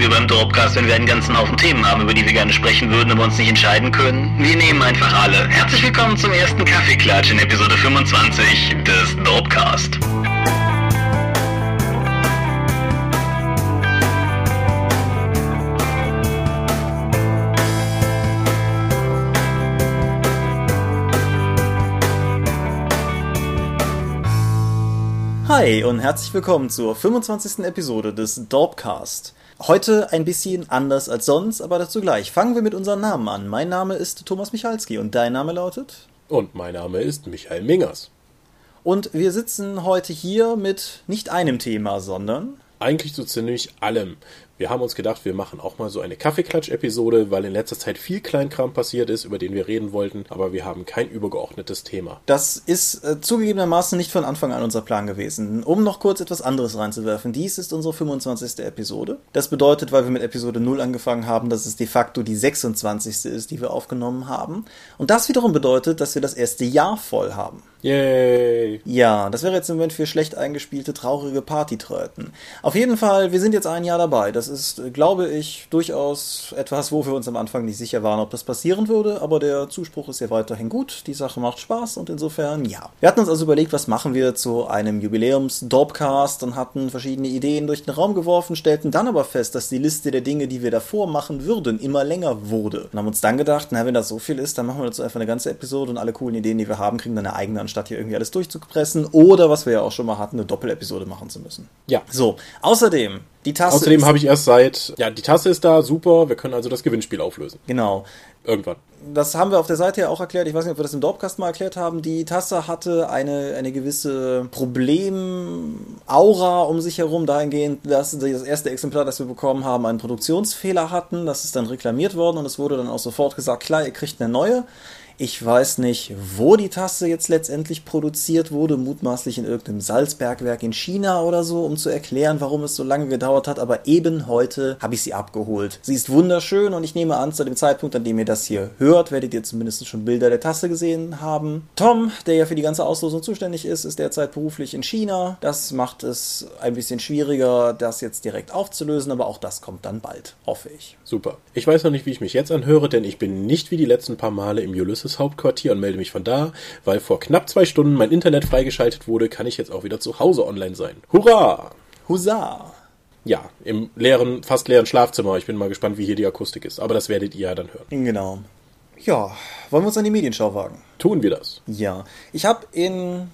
wir beim Dropcast, wenn wir einen ganzen Haufen Themen haben, über die wir gerne sprechen würden, aber uns nicht entscheiden können? Wir nehmen einfach alle. Herzlich willkommen zum ersten Kaffeeklatsch in Episode 25 des Dropcast. Hi und herzlich willkommen zur 25. Episode des Dorpcast. Heute ein bisschen anders als sonst, aber dazu gleich. Fangen wir mit unseren Namen an. Mein Name ist Thomas Michalski und dein Name lautet? Und mein Name ist Michael Mingers. Und wir sitzen heute hier mit nicht einem Thema, sondern eigentlich so ziemlich allem. Wir haben uns gedacht, wir machen auch mal so eine Kaffeeklatsch-Episode, weil in letzter Zeit viel Kleinkram passiert ist, über den wir reden wollten, aber wir haben kein übergeordnetes Thema. Das ist äh, zugegebenermaßen nicht von Anfang an unser Plan gewesen. Um noch kurz etwas anderes reinzuwerfen, dies ist unsere 25. Episode. Das bedeutet, weil wir mit Episode 0 angefangen haben, dass es de facto die 26. ist, die wir aufgenommen haben. Und das wiederum bedeutet, dass wir das erste Jahr voll haben. Yay! Ja, das wäre jetzt im Moment für schlecht eingespielte, traurige Partytröten. Auf jeden Fall, wir sind jetzt ein Jahr dabei. Das ist, glaube ich, durchaus etwas, wo wir uns am Anfang nicht sicher waren, ob das passieren würde, aber der Zuspruch ist ja weiterhin gut. Die Sache macht Spaß und insofern ja. Wir hatten uns also überlegt, was machen wir zu einem Jubiläums-Dopcast und hatten verschiedene Ideen durch den Raum geworfen, stellten dann aber fest, dass die Liste der Dinge, die wir davor machen würden, immer länger wurde. Und haben uns dann gedacht, na, wenn das so viel ist, dann machen wir dazu einfach eine ganze Episode und alle coolen Ideen, die wir haben, kriegen dann eine eigene anstatt hier irgendwie alles durchzupressen oder, was wir ja auch schon mal hatten, eine Doppelepisode machen zu müssen. Ja. So, außerdem, die Tasse. Außerdem habe ich erst seit, ja, die Tasse ist da, super, wir können also das Gewinnspiel auflösen. Genau. Irgendwann. Das haben wir auf der Seite ja auch erklärt. Ich weiß nicht, ob wir das im Dorpcast mal erklärt haben. Die Tasse hatte eine, eine gewisse Problemaura um sich herum, dahingehend, dass das erste Exemplar, das wir bekommen haben, einen Produktionsfehler hatten. Das ist dann reklamiert worden und es wurde dann auch sofort gesagt, klar, ihr kriegt eine neue. Ich weiß nicht, wo die Tasse jetzt letztendlich produziert wurde, mutmaßlich in irgendeinem Salzbergwerk in China oder so, um zu erklären, warum es so lange gedauert hat, aber eben heute habe ich sie abgeholt. Sie ist wunderschön und ich nehme an, zu dem Zeitpunkt, an dem ihr das hier hört, werdet ihr zumindest schon Bilder der Tasse gesehen haben. Tom, der ja für die ganze Auslosung zuständig ist, ist derzeit beruflich in China. Das macht es ein bisschen schwieriger, das jetzt direkt aufzulösen, aber auch das kommt dann bald, hoffe ich. Super. Ich weiß noch nicht, wie ich mich jetzt anhöre, denn ich bin nicht wie die letzten paar Male im Ulysses Hauptquartier und melde mich von da, weil vor knapp zwei Stunden mein Internet freigeschaltet wurde, kann ich jetzt auch wieder zu Hause online sein. Hurra! Husa! Ja, im leeren, fast leeren Schlafzimmer. Ich bin mal gespannt, wie hier die Akustik ist. Aber das werdet ihr ja dann hören. Genau. Ja, wollen wir uns an die Medienschau wagen? Tun wir das. Ja. Ich habe in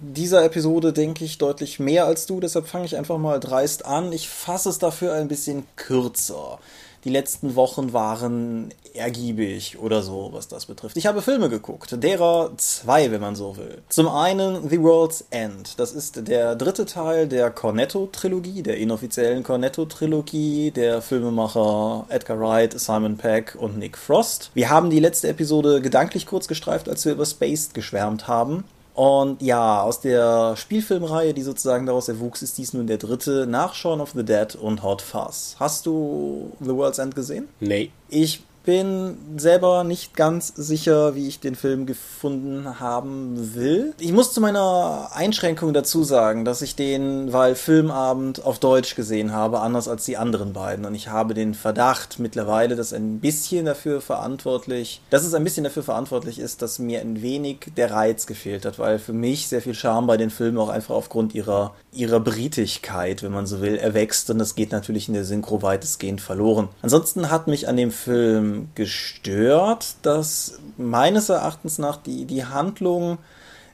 dieser Episode, denke ich, deutlich mehr als du, deshalb fange ich einfach mal dreist an. Ich fasse es dafür ein bisschen kürzer. Die letzten Wochen waren ergiebig oder so, was das betrifft. Ich habe Filme geguckt, derer zwei, wenn man so will. Zum einen The World's End. Das ist der dritte Teil der Cornetto-Trilogie, der inoffiziellen Cornetto-Trilogie der Filmemacher Edgar Wright, Simon Peck und Nick Frost. Wir haben die letzte Episode gedanklich kurz gestreift, als wir über Spaced geschwärmt haben. Und ja, aus der Spielfilmreihe, die sozusagen daraus erwuchs, ist dies nun der dritte nach Shaun of the Dead und Hot Fuzz. Hast du The World's End gesehen? Nee. Ich bin selber nicht ganz sicher, wie ich den Film gefunden haben will. Ich muss zu meiner Einschränkung dazu sagen, dass ich den, weil Filmabend auf Deutsch gesehen habe, anders als die anderen beiden. Und ich habe den Verdacht mittlerweile, dass ein bisschen dafür verantwortlich, dass es ein bisschen dafür verantwortlich ist, dass mir ein wenig der Reiz gefehlt hat, weil für mich sehr viel Charme bei den Filmen auch einfach aufgrund ihrer, ihrer Britigkeit, wenn man so will, erwächst. Und das geht natürlich in der Synchro weitestgehend verloren. Ansonsten hat mich an dem Film gestört, dass meines Erachtens nach die, die Handlung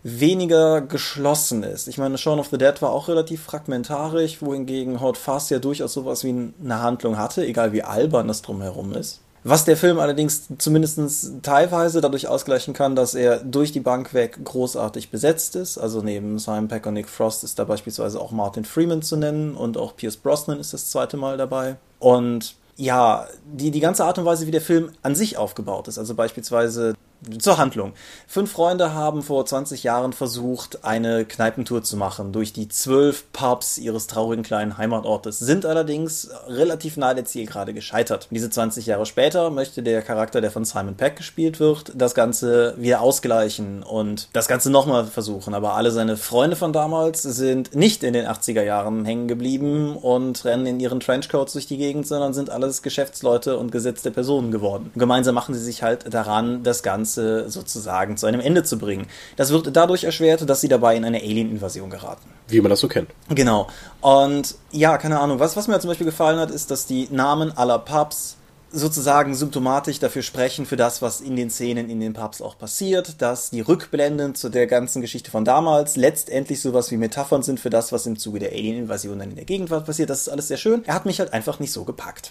weniger geschlossen ist. Ich meine, Shaun of the Dead war auch relativ fragmentarisch, wohingegen Hot Fuzz ja durchaus sowas wie eine Handlung hatte, egal wie albern das drumherum ist. Was der Film allerdings zumindest teilweise dadurch ausgleichen kann, dass er durch die Bank weg großartig besetzt ist. Also neben Simon Peck und Nick Frost ist da beispielsweise auch Martin Freeman zu nennen und auch Pierce Brosnan ist das zweite Mal dabei. Und ja, die, die ganze Art und Weise, wie der Film an sich aufgebaut ist. Also beispielsweise zur Handlung. Fünf Freunde haben vor 20 Jahren versucht, eine Kneipentour zu machen durch die zwölf Pubs ihres traurigen kleinen Heimatortes, sind allerdings relativ nahe der Zielgerade gescheitert. Diese 20 Jahre später möchte der Charakter, der von Simon Peck gespielt wird, das Ganze wieder ausgleichen und das Ganze nochmal versuchen. Aber alle seine Freunde von damals sind nicht in den 80er Jahren hängen geblieben und rennen in ihren Trenchcoats durch die Gegend, sondern sind alles Geschäftsleute und gesetzte Personen geworden. gemeinsam machen sie sich halt daran, das Ganze Ganze sozusagen zu einem Ende zu bringen. Das wird dadurch erschwert, dass sie dabei in eine Alien-Invasion geraten. Wie man das so kennt. Genau. Und ja, keine Ahnung. Was, was mir zum Beispiel gefallen hat, ist, dass die Namen aller Pubs sozusagen symptomatisch dafür sprechen, für das, was in den Szenen in den Pubs auch passiert, dass die Rückblenden zu der ganzen Geschichte von damals letztendlich sowas wie Metaphern sind für das, was im Zuge der Alien-Invasion dann in der Gegenwart passiert. Das ist alles sehr schön. Er hat mich halt einfach nicht so gepackt.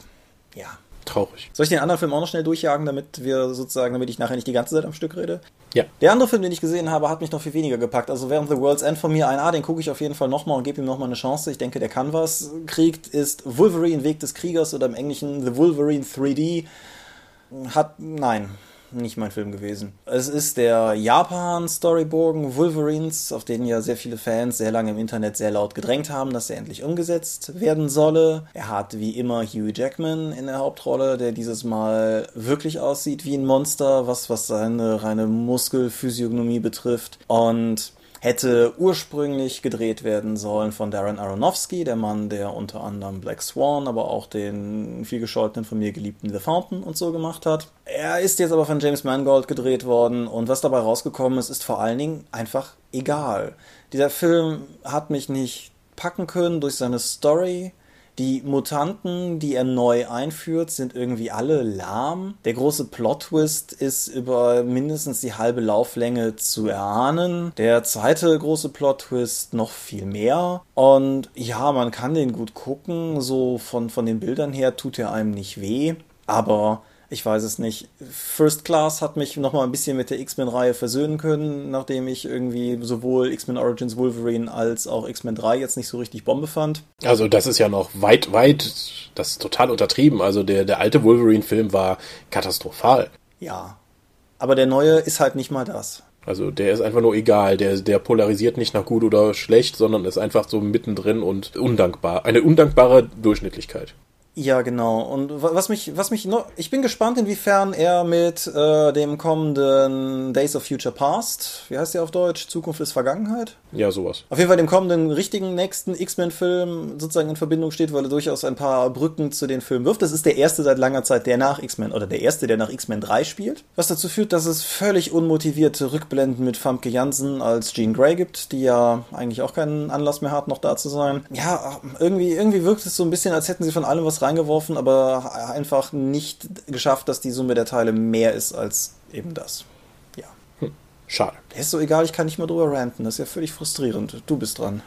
Ja. Traurig. Soll ich den anderen Film auch noch schnell durchjagen, damit wir sozusagen, damit ich nachher nicht die ganze Zeit am Stück rede? Ja. Der andere Film, den ich gesehen habe, hat mich noch viel weniger gepackt. Also während The World's End von mir ein A, den gucke ich auf jeden Fall nochmal und gebe ihm nochmal eine Chance. Ich denke, der kann was. Kriegt ist Wolverine Weg des Kriegers oder im Englischen The Wolverine 3D. Hat, nein, nicht mein Film gewesen. Es ist der Japan-Storybogen Wolverines, auf den ja sehr viele Fans sehr lange im Internet sehr laut gedrängt haben, dass er endlich umgesetzt werden solle. Er hat wie immer Hugh Jackman in der Hauptrolle, der dieses Mal wirklich aussieht wie ein Monster, was, was seine reine Muskelphysiognomie betrifft. Und hätte ursprünglich gedreht werden sollen von Darren Aronofsky, der Mann, der unter anderem Black Swan, aber auch den viel gescholtenen von mir geliebten The Fountain und so gemacht hat. Er ist jetzt aber von James Mangold gedreht worden und was dabei rausgekommen ist, ist vor allen Dingen einfach egal. Dieser Film hat mich nicht packen können durch seine Story, die Mutanten, die er neu einführt, sind irgendwie alle lahm. Der große Plot-Twist ist über mindestens die halbe Lauflänge zu erahnen. Der zweite große Plot-Twist noch viel mehr. Und ja, man kann den gut gucken. So von, von den Bildern her tut er einem nicht weh. Aber ich weiß es nicht. First Class hat mich nochmal ein bisschen mit der X-Men-Reihe versöhnen können, nachdem ich irgendwie sowohl X-Men Origins Wolverine als auch X-Men 3 jetzt nicht so richtig Bombe fand. Also das ist ja noch weit, weit, das ist total untertrieben. Also der, der alte Wolverine-Film war katastrophal. Ja. Aber der neue ist halt nicht mal das. Also der ist einfach nur egal. Der, der polarisiert nicht nach gut oder schlecht, sondern ist einfach so mittendrin und undankbar. Eine undankbare Durchschnittlichkeit. Ja, genau. Und was mich, was mich noch, ich bin gespannt, inwiefern er mit äh, dem kommenden Days of Future Past, wie heißt der auf Deutsch? Zukunft ist Vergangenheit? Ja, sowas. Auf jeden Fall dem kommenden richtigen nächsten X-Men-Film sozusagen in Verbindung steht, weil er durchaus ein paar Brücken zu den Filmen wirft. Das ist der erste seit langer Zeit, der nach X-Men oder der erste, der nach X-Men 3 spielt. Was dazu führt, dass es völlig unmotivierte Rückblenden mit Famke Janssen als Jean Grey gibt, die ja eigentlich auch keinen Anlass mehr hat, noch da zu sein. Ja, irgendwie, irgendwie wirkt es so ein bisschen, als hätten sie von allem was rein reingeworfen, aber einfach nicht geschafft, dass die Summe der Teile mehr ist als eben das. Ja. Hm. Schade. Ist so egal, ich kann nicht mehr drüber ranten. Das ist ja völlig frustrierend. Du bist dran.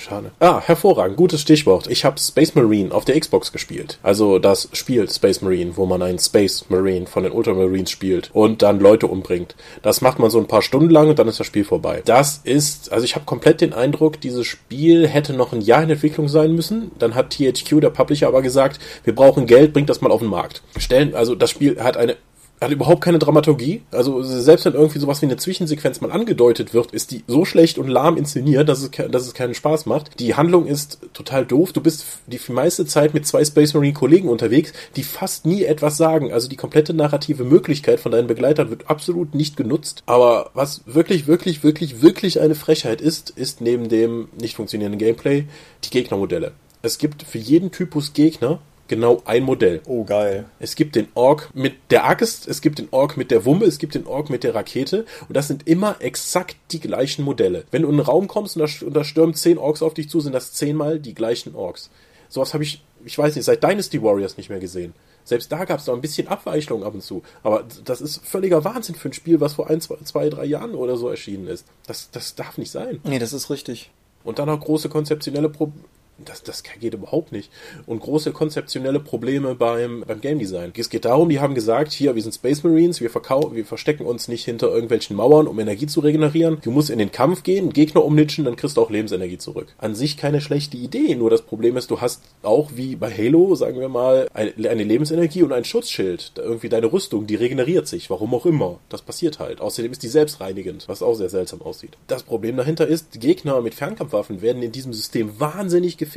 Schade. Ah, hervorragend. Gutes Stichwort. Ich habe Space Marine auf der Xbox gespielt. Also das Spiel Space Marine, wo man einen Space Marine von den Ultramarines spielt und dann Leute umbringt. Das macht man so ein paar Stunden lang und dann ist das Spiel vorbei. Das ist, also ich habe komplett den Eindruck, dieses Spiel hätte noch ein Jahr in Entwicklung sein müssen. Dann hat THQ, der Publisher, aber gesagt, wir brauchen Geld, bringt das mal auf den Markt. Stellen, also das Spiel hat eine hat überhaupt keine Dramaturgie. Also selbst wenn irgendwie sowas wie eine Zwischensequenz mal angedeutet wird, ist die so schlecht und lahm inszeniert, dass es, dass es keinen Spaß macht. Die Handlung ist total doof. Du bist die meiste Zeit mit zwei Space Marine Kollegen unterwegs, die fast nie etwas sagen. Also die komplette narrative Möglichkeit von deinen Begleitern wird absolut nicht genutzt. Aber was wirklich, wirklich, wirklich, wirklich eine Frechheit ist, ist neben dem nicht funktionierenden Gameplay die Gegnermodelle. Es gibt für jeden Typus Gegner genau ein Modell. Oh, geil. Es gibt den Ork mit der Axt, es gibt den Ork mit der Wumme, es gibt den Ork mit der Rakete und das sind immer exakt die gleichen Modelle. Wenn du in einen Raum kommst und da, und da stürmen zehn Orks auf dich zu, sind das zehnmal die gleichen Orks. Sowas habe ich, ich weiß nicht, seit Dynasty Warriors nicht mehr gesehen. Selbst da gab es noch ein bisschen Abweichung ab und zu. Aber das ist völliger Wahnsinn für ein Spiel, was vor ein, zwei, zwei drei Jahren oder so erschienen ist. Das, das darf nicht sein. Nee, das ist richtig. Und dann noch große konzeptionelle Probleme Das, das geht überhaupt nicht. Und große konzeptionelle Probleme beim, beim Game Design. Es geht darum, die haben gesagt, hier, wir sind Space Marines, wir, verkau wir verstecken uns nicht hinter irgendwelchen Mauern, um Energie zu regenerieren. Du musst in den Kampf gehen, Gegner umnitschen, dann kriegst du auch Lebensenergie zurück. An sich keine schlechte Idee, nur das Problem ist, du hast auch wie bei Halo, sagen wir mal, eine, eine Lebensenergie und ein Schutzschild. Irgendwie deine Rüstung, die regeneriert sich, warum auch immer. Das passiert halt. Außerdem ist die selbstreinigend, was auch sehr seltsam aussieht. Das Problem dahinter ist, Gegner mit Fernkampfwaffen werden in diesem System wahnsinnig gefährlich.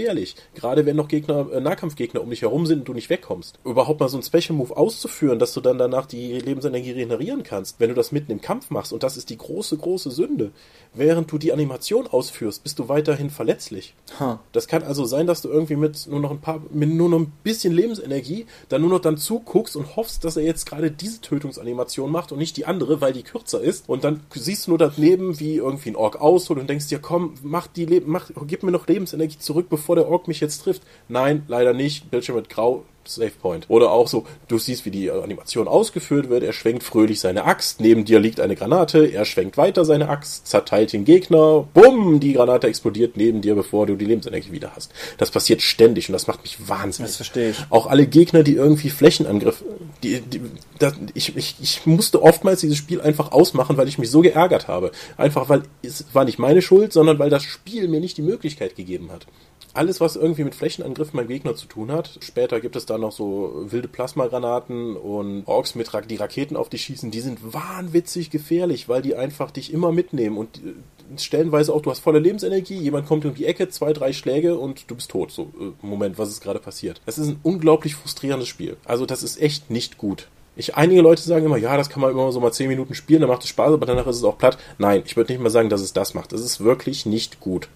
Gerade wenn noch Gegner, äh, Nahkampfgegner um dich herum sind und du nicht wegkommst. Überhaupt mal so ein Special Move auszuführen, dass du dann danach die Lebensenergie regenerieren kannst, wenn du das mitten im Kampf machst. Und das ist die große, große Sünde. Während du die Animation ausführst, bist du weiterhin verletzlich. Huh. Das kann also sein, dass du irgendwie mit nur noch ein paar, mit nur noch ein bisschen Lebensenergie dann nur noch dann zuguckst und hoffst, dass er jetzt gerade diese Tötungsanimation macht und nicht die andere, weil die kürzer ist. Und dann siehst du nur daneben, wie irgendwie ein Ork ausholt und denkst dir, komm, mach die, Le mach, gib mir noch Lebensenergie zurück, bevor der Ork mich jetzt trifft. Nein, leider nicht. Bildschirm wird grau, Save Point. Oder auch so, du siehst, wie die Animation ausgeführt wird. Er schwenkt fröhlich seine Axt. Neben dir liegt eine Granate. Er schwenkt weiter seine Axt, zerteilt den Gegner. Bumm, die Granate explodiert neben dir, bevor du die Lebensenergie wieder hast. Das passiert ständig und das macht mich wahnsinnig. Das verstehe ich. Auch alle Gegner, die irgendwie Flächenangriff, die, die, das, ich, ich, ich musste oftmals dieses Spiel einfach ausmachen, weil ich mich so geärgert habe. Einfach weil es war nicht meine Schuld, sondern weil das Spiel mir nicht die Möglichkeit gegeben hat alles, was irgendwie mit Flächenangriffen beim Gegner zu tun hat. Später gibt es da noch so wilde Plasmagranaten und Orks mit die Raketen auf dich schießen. Die sind wahnwitzig gefährlich, weil die einfach dich immer mitnehmen und äh, stellenweise auch, du hast volle Lebensenergie, jemand kommt um die Ecke, zwei, drei Schläge und du bist tot. So, äh, Moment, was ist gerade passiert? Das ist ein unglaublich frustrierendes Spiel. Also das ist echt nicht gut. Ich, einige Leute sagen immer, ja, das kann man immer so mal zehn Minuten spielen, dann macht es Spaß, aber danach ist es auch platt. Nein, ich würde nicht mal sagen, dass es das macht. Es ist wirklich nicht gut.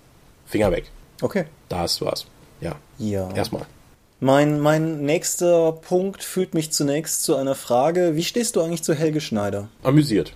Finger weg. Okay. Das war's. Ja. Ja. Erstmal. Mein, mein nächster Punkt führt mich zunächst zu einer Frage. Wie stehst du eigentlich zu Helge Schneider? Amüsiert.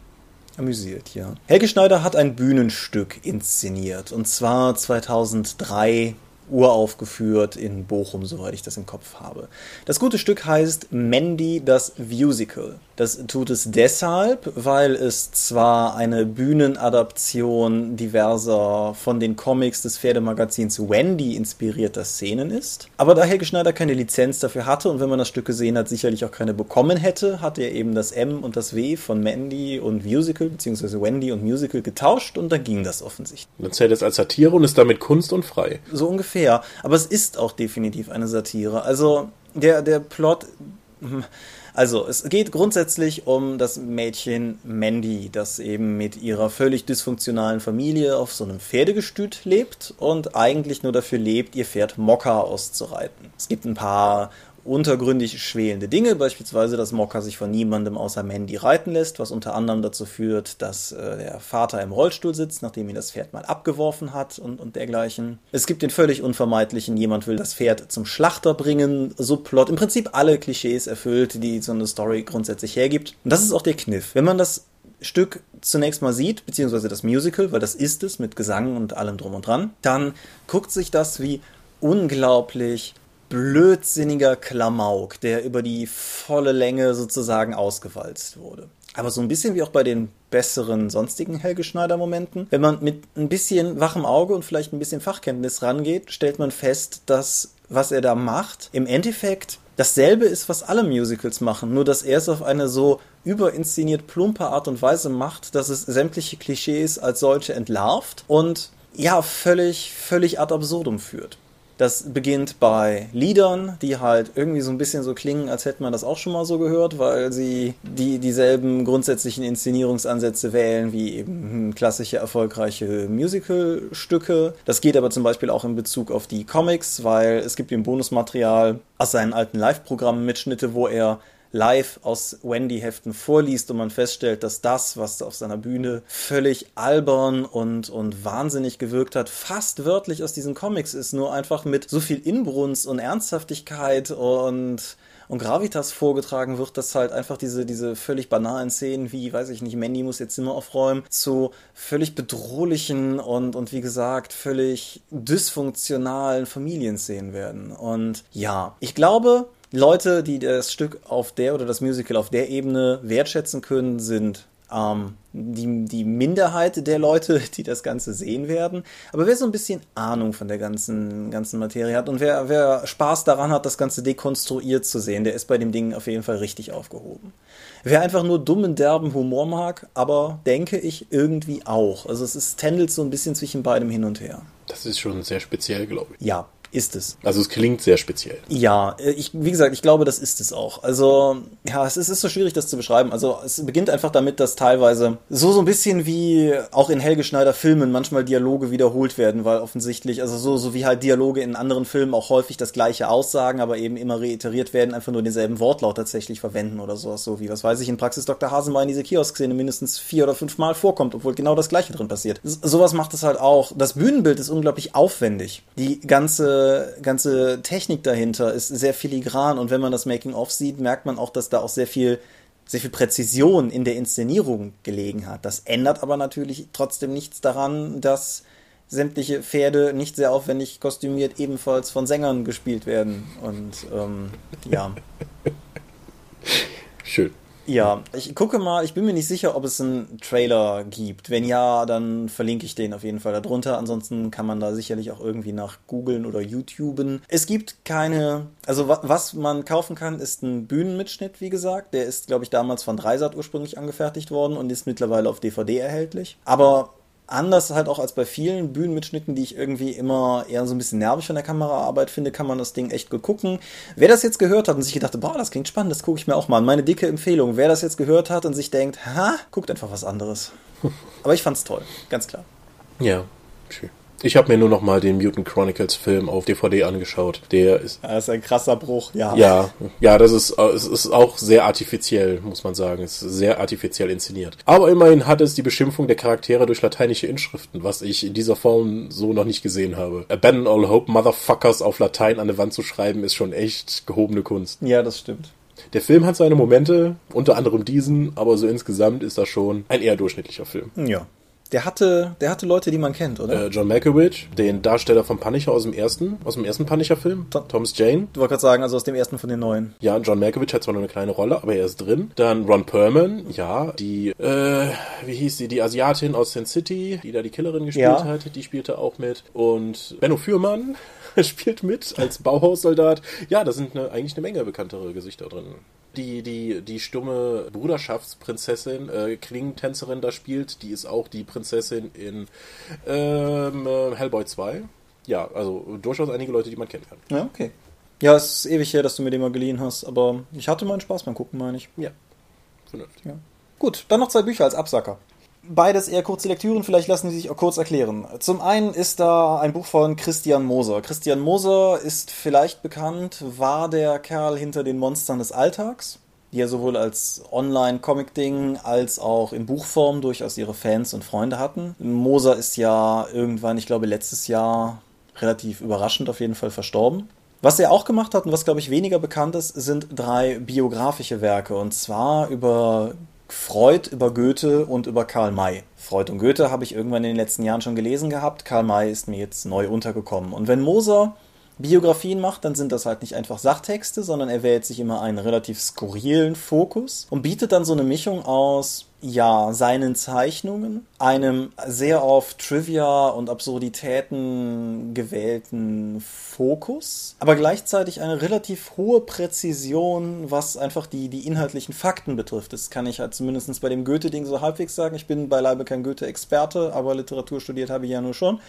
Amüsiert, ja. Helge Schneider hat ein Bühnenstück inszeniert. Und zwar 2003 uraufgeführt in Bochum, soweit ich das im Kopf habe. Das gute Stück heißt Mandy das Musical. Das tut es deshalb, weil es zwar eine Bühnenadaption diverser von den Comics des Pferdemagazins Wendy inspirierter Szenen ist, aber da Helge Schneider keine Lizenz dafür hatte und wenn man das Stück gesehen hat, sicherlich auch keine bekommen hätte, hat er eben das M und das W von Mandy und Musical bzw. Wendy und Musical getauscht und dann ging das offensichtlich. Dann zählt es als Satire und ist damit Kunst und frei. So ungefähr, aber es ist auch definitiv eine Satire. Also der, der Plot also, es geht grundsätzlich um das Mädchen Mandy, das eben mit ihrer völlig dysfunktionalen Familie auf so einem Pferdegestüt lebt und eigentlich nur dafür lebt, ihr Pferd Mokka auszureiten. Es gibt ein paar untergründig schwelende Dinge, beispielsweise, dass Mokka sich von niemandem außer Mandy reiten lässt, was unter anderem dazu führt, dass äh, der Vater im Rollstuhl sitzt, nachdem ihn das Pferd mal abgeworfen hat und, und dergleichen. Es gibt den völlig unvermeidlichen, jemand will das Pferd zum Schlachter bringen, Subplot, im Prinzip alle Klischees erfüllt, die so eine Story grundsätzlich hergibt. Und das ist auch der Kniff. Wenn man das Stück zunächst mal sieht, beziehungsweise das Musical, weil das ist es mit Gesang und allem drum und dran, dann guckt sich das wie unglaublich blödsinniger Klamauk, der über die volle Länge sozusagen ausgewalzt wurde. Aber so ein bisschen wie auch bei den besseren sonstigen Helge Schneider Momenten. Wenn man mit ein bisschen wachem Auge und vielleicht ein bisschen Fachkenntnis rangeht, stellt man fest, dass was er da macht, im Endeffekt dasselbe ist, was alle Musicals machen, nur dass er es auf eine so überinszeniert plumpe Art und Weise macht, dass es sämtliche Klischees als solche entlarvt und ja, völlig, völlig ad absurdum führt. Das beginnt bei Liedern, die halt irgendwie so ein bisschen so klingen, als hätte man das auch schon mal so gehört, weil sie die dieselben grundsätzlichen Inszenierungsansätze wählen wie eben klassische erfolgreiche Musicalstücke. Das geht aber zum Beispiel auch in Bezug auf die Comics, weil es gibt im Bonusmaterial aus seinen alten Live-Programmen Mitschnitte, wo er live aus Wendy-Heften vorliest und man feststellt, dass das, was auf seiner Bühne völlig albern und, und wahnsinnig gewirkt hat, fast wörtlich aus diesen Comics ist, nur einfach mit so viel Inbrunst und Ernsthaftigkeit und und Gravitas vorgetragen wird, dass halt einfach diese, diese völlig banalen Szenen wie, weiß ich nicht, Mandy muss ihr Zimmer aufräumen, zu völlig bedrohlichen und, und wie gesagt, völlig dysfunktionalen Familienszenen werden. Und ja, ich glaube, Leute, die das Stück auf der oder das Musical auf der Ebene wertschätzen können, sind ähm, die, die Minderheit der Leute, die das Ganze sehen werden. Aber wer so ein bisschen Ahnung von der ganzen, ganzen Materie hat und wer, wer Spaß daran hat, das Ganze dekonstruiert zu sehen, der ist bei dem Ding auf jeden Fall richtig aufgehoben. Wer einfach nur dummen, derben Humor mag, aber denke ich irgendwie auch. Also es ist tändelt so ein bisschen zwischen beidem hin und her. Das ist schon sehr speziell, glaube ich. Ja, ist es. Also es klingt sehr speziell. Ja, äh, ich, wie gesagt, ich glaube, das ist es auch. Also, ja, es ist, es ist so schwierig, das zu beschreiben. Also, es beginnt einfach damit, dass teilweise so, so ein bisschen wie auch in Helge Schneider Filmen manchmal Dialoge wiederholt werden, weil offensichtlich, also so, so wie halt Dialoge in anderen Filmen auch häufig das gleiche aussagen, aber eben immer reiteriert werden, einfach nur denselben Wortlaut tatsächlich verwenden oder sowas. So wie, was weiß ich, in Praxis Dr. Hasenmeier in diese Kiosk-Szene mindestens vier oder fünf Mal vorkommt, obwohl genau das gleiche drin passiert. Sowas macht es halt auch. Das Bühnenbild ist unglaublich aufwendig. Die ganze ganze, Technik dahinter ist sehr filigran und wenn man das Making-of sieht, merkt man auch, dass da auch sehr viel, sehr viel Präzision in der Inszenierung gelegen hat. Das ändert aber natürlich trotzdem nichts daran, dass sämtliche Pferde nicht sehr aufwendig kostümiert ebenfalls von Sängern gespielt werden. Und ähm, ja. Schön. Ja, ich gucke mal, ich bin mir nicht sicher, ob es einen Trailer gibt. Wenn ja, dann verlinke ich den auf jeden Fall darunter. Ansonsten kann man da sicherlich auch irgendwie nach googeln oder YouTuben. Es gibt keine, also was man kaufen kann, ist ein Bühnenmitschnitt, wie gesagt. Der ist, glaube ich, damals von Dreisat ursprünglich angefertigt worden und ist mittlerweile auf DVD erhältlich. Aber anders halt auch als bei vielen Bühnenmitschnitten, die ich irgendwie immer eher so ein bisschen nervig von der Kameraarbeit finde, kann man das Ding echt gut gucken. Wer das jetzt gehört hat und sich gedacht, boah, das klingt spannend, das gucke ich mir auch mal an. Meine dicke Empfehlung, wer das jetzt gehört hat und sich denkt, ha, guckt einfach was anderes. Aber ich fand's toll, ganz klar. Ja, schön. Ich habe mir nur noch mal den Mutant Chronicles Film auf DVD angeschaut. Der ist. Das ist ein krasser Bruch, ja. Ja, ja, das ist, es ist auch sehr artifiziell, muss man sagen. Es ist sehr artifiziell inszeniert. Aber immerhin hat es die Beschimpfung der Charaktere durch lateinische Inschriften, was ich in dieser Form so noch nicht gesehen habe. Abandon all hope, Motherfuckers auf Latein an der Wand zu schreiben, ist schon echt gehobene Kunst. Ja, das stimmt. Der Film hat seine Momente, unter anderem diesen, aber so insgesamt ist das schon ein eher durchschnittlicher Film. Ja. Der hatte, der hatte Leute, die man kennt, oder? Äh, John Malkovich, den Darsteller von Punisher aus dem ersten, aus dem ersten Punisher-Film. Thomas Jane. Du wolltest gerade sagen, also aus dem ersten von den neuen. Ja, John Malkovich hat zwar nur eine kleine Rolle, aber er ist drin. Dann Ron Perlman, ja, die, äh, wie hieß sie, die Asiatin aus Sin City, die da die Killerin gespielt ja. hat, die spielte auch mit. Und Benno Fürmann spielt mit als Bauhaussoldat. Ja, da sind eine, eigentlich eine Menge bekanntere Gesichter drin die, die, die stumme Bruderschaftsprinzessin, äh, Klingentänzerin da spielt, die ist auch die Prinzessin in ähm, äh, Hellboy 2. Ja, also durchaus einige Leute, die man kennen kann. Ja, okay. Ja, es ist ewig her, dass du mir den mal geliehen hast, aber ich hatte meinen Spaß beim Gucken, meine ich. Ja. Vernünftig. Ja. Gut, dann noch zwei Bücher als Absacker beides eher kurze Lektüren, vielleicht lassen sie sich auch kurz erklären. Zum einen ist da ein Buch von Christian Moser. Christian Moser ist vielleicht bekannt, war der Kerl hinter den Monstern des Alltags, die ja sowohl als Online-Comic-Ding als auch in Buchform durchaus ihre Fans und Freunde hatten. Moser ist ja irgendwann, ich glaube letztes Jahr, relativ überraschend auf jeden Fall verstorben. Was er auch gemacht hat und was, glaube ich, weniger bekannt ist, sind drei biografische Werke. Und zwar über Freud über Goethe und über Karl May. Freud und Goethe habe ich irgendwann in den letzten Jahren schon gelesen gehabt. Karl May ist mir jetzt neu untergekommen. Und wenn Moser Biografien macht, dann sind das halt nicht einfach Sachtexte, sondern er wählt sich immer einen relativ skurrilen Fokus und bietet dann so eine Mischung aus ja, seinen Zeichnungen, einem sehr auf Trivia und Absurditäten gewählten Fokus, aber gleichzeitig eine relativ hohe Präzision, was einfach die, die inhaltlichen Fakten betrifft. Das kann ich halt zumindest bei dem Goethe-Ding so halbwegs sagen. Ich bin beileibe kein Goethe-Experte, aber Literatur studiert habe ich ja nur schon.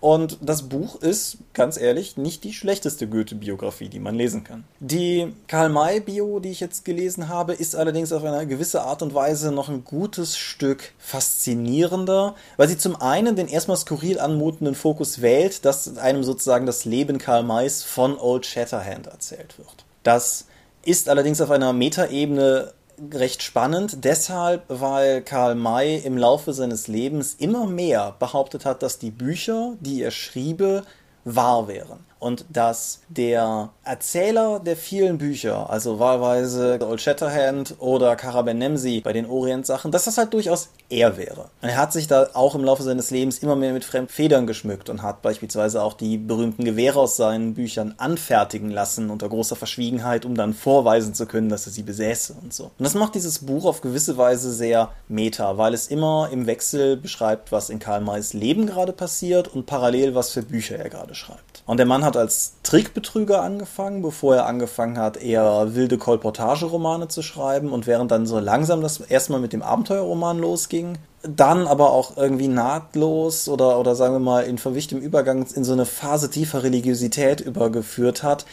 Und das Buch ist, ganz ehrlich, nicht die schlechteste Goethe-Biografie, die man lesen kann. Die Karl-May-Bio, die ich jetzt gelesen habe, ist allerdings auf eine gewisse Art und Weise noch ein gutes Stück faszinierender, weil sie zum einen den erstmal skurril anmutenden Fokus wählt, dass einem sozusagen das Leben Karl Mays von Old Shatterhand erzählt wird. Das ist allerdings auf einer Metaebene recht spannend, deshalb, weil Karl May im Laufe seines Lebens immer mehr behauptet hat, dass die Bücher, die er schriebe, wahr wären. Und dass der Erzähler der vielen Bücher, also wahlweise Old Shatterhand oder Karaben Nemsi bei den Orient-Sachen, dass das halt durchaus er wäre. Und er hat sich da auch im Laufe seines Lebens immer mehr mit Fremdfedern geschmückt und hat beispielsweise auch die berühmten Gewehre aus seinen Büchern anfertigen lassen unter großer Verschwiegenheit, um dann vorweisen zu können, dass er sie besäße und so. Und das macht dieses Buch auf gewisse Weise sehr meta, weil es immer im Wechsel beschreibt, was in Karl Mays Leben gerade passiert und parallel, was für Bücher er gerade schreibt. Und der Mann hat als Trickbetrüger angefangen, bevor er angefangen hat, eher wilde Kolportageromane zu schreiben. Und während dann so langsam das erstmal mit dem Abenteuerroman losging, dann aber auch irgendwie nahtlos oder, oder sagen wir mal in verwichtem Übergang in so eine Phase tiefer Religiosität übergeführt hat,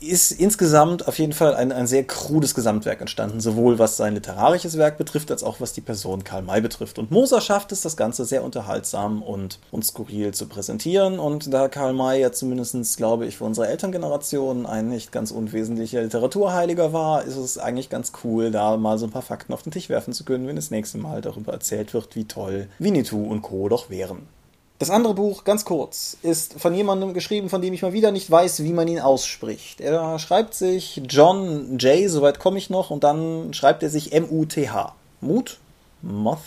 ist insgesamt auf jeden Fall ein, ein sehr krudes Gesamtwerk entstanden, sowohl was sein literarisches Werk betrifft, als auch was die Person Karl May betrifft. Und Moser schafft es, das Ganze sehr unterhaltsam und, und skurril zu präsentieren. Und da Karl May ja zumindest, glaube ich, für unsere Elterngeneration ein nicht ganz unwesentlicher Literaturheiliger war, ist es eigentlich ganz cool, da mal so ein paar Fakten auf den Tisch werfen zu können, wenn das nächste Mal darüber erzählt wird, wie toll Winnetou und Co. doch wären. Das andere Buch, ganz kurz, ist von jemandem geschrieben, von dem ich mal wieder nicht weiß, wie man ihn ausspricht. Er schreibt sich John J., soweit komme ich noch, und dann schreibt er sich M-U-T-H. Mut? Moth?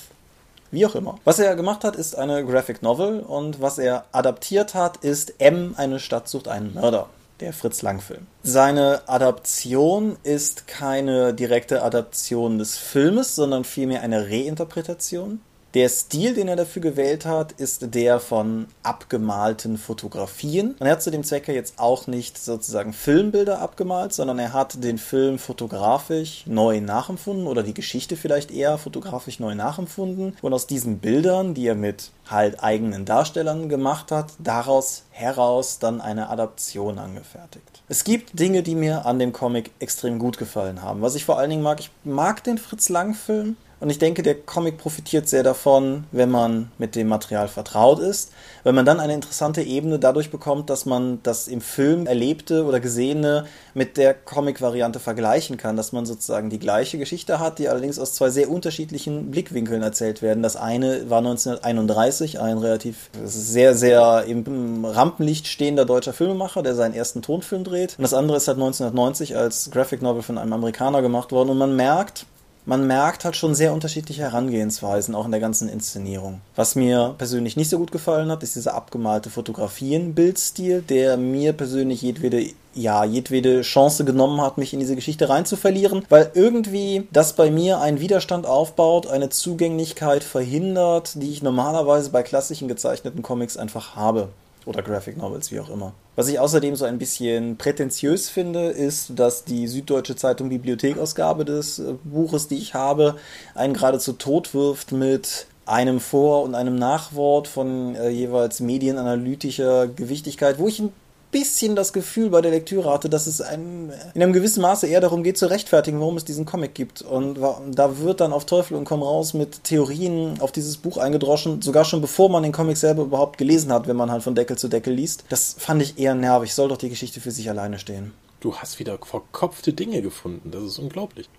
Wie auch immer. Was er gemacht hat, ist eine Graphic Novel und was er adaptiert hat, ist M, eine Stadt sucht einen Mörder der Fritz Lang-Film. Seine Adaption ist keine direkte Adaption des Filmes, sondern vielmehr eine Reinterpretation. Der Stil, den er dafür gewählt hat, ist der von abgemalten Fotografien. Und er hat zu dem Zwecke jetzt auch nicht sozusagen Filmbilder abgemalt, sondern er hat den Film fotografisch neu nachempfunden oder die Geschichte vielleicht eher fotografisch neu nachempfunden. Und aus diesen Bildern, die er mit halt eigenen Darstellern gemacht hat, daraus heraus dann eine Adaption angefertigt. Es gibt Dinge, die mir an dem Comic extrem gut gefallen haben. Was ich vor allen Dingen mag, ich mag den Fritz Lang Film. Und ich denke, der Comic profitiert sehr davon, wenn man mit dem Material vertraut ist, wenn man dann eine interessante Ebene dadurch bekommt, dass man das im Film erlebte oder gesehene mit der Comic-Variante vergleichen kann, dass man sozusagen die gleiche Geschichte hat, die allerdings aus zwei sehr unterschiedlichen Blickwinkeln erzählt werden. Das eine war 1931 ein relativ sehr, sehr im Rampenlicht stehender deutscher Filmemacher, der seinen ersten Tonfilm dreht. Und das andere ist halt 1990 als Graphic Novel von einem Amerikaner gemacht worden. Und man merkt, man merkt halt schon sehr unterschiedliche Herangehensweisen, auch in der ganzen Inszenierung. Was mir persönlich nicht so gut gefallen hat, ist dieser abgemalte Fotografien-Bildstil, der mir persönlich jedwede ja, jedwede Chance genommen hat, mich in diese Geschichte reinzuverlieren, weil irgendwie das bei mir einen Widerstand aufbaut, eine Zugänglichkeit verhindert, die ich normalerweise bei klassischen gezeichneten Comics einfach habe. Oder Graphic Novels, wie auch immer. Was ich außerdem so ein bisschen prätentiös finde, ist, dass die Süddeutsche Zeitung Bibliothekausgabe des äh, Buches, die ich habe, einen geradezu tot wirft mit einem Vor- und einem Nachwort von äh, jeweils medienanalytischer Gewichtigkeit, wo ich ein bisschen das Gefühl bei der Lektüre hatte, dass es ein, in einem gewissen Maße eher darum geht zu rechtfertigen, warum es diesen Comic gibt. Und da wird dann auf Teufel und komm raus mit Theorien auf dieses Buch eingedroschen, sogar schon bevor man den Comic selber überhaupt gelesen hat, wenn man halt von Deckel zu Deckel liest. Das fand ich eher nervig. Soll doch die Geschichte für sich alleine stehen. Du hast wieder verkopfte Dinge gefunden. Das ist unglaublich.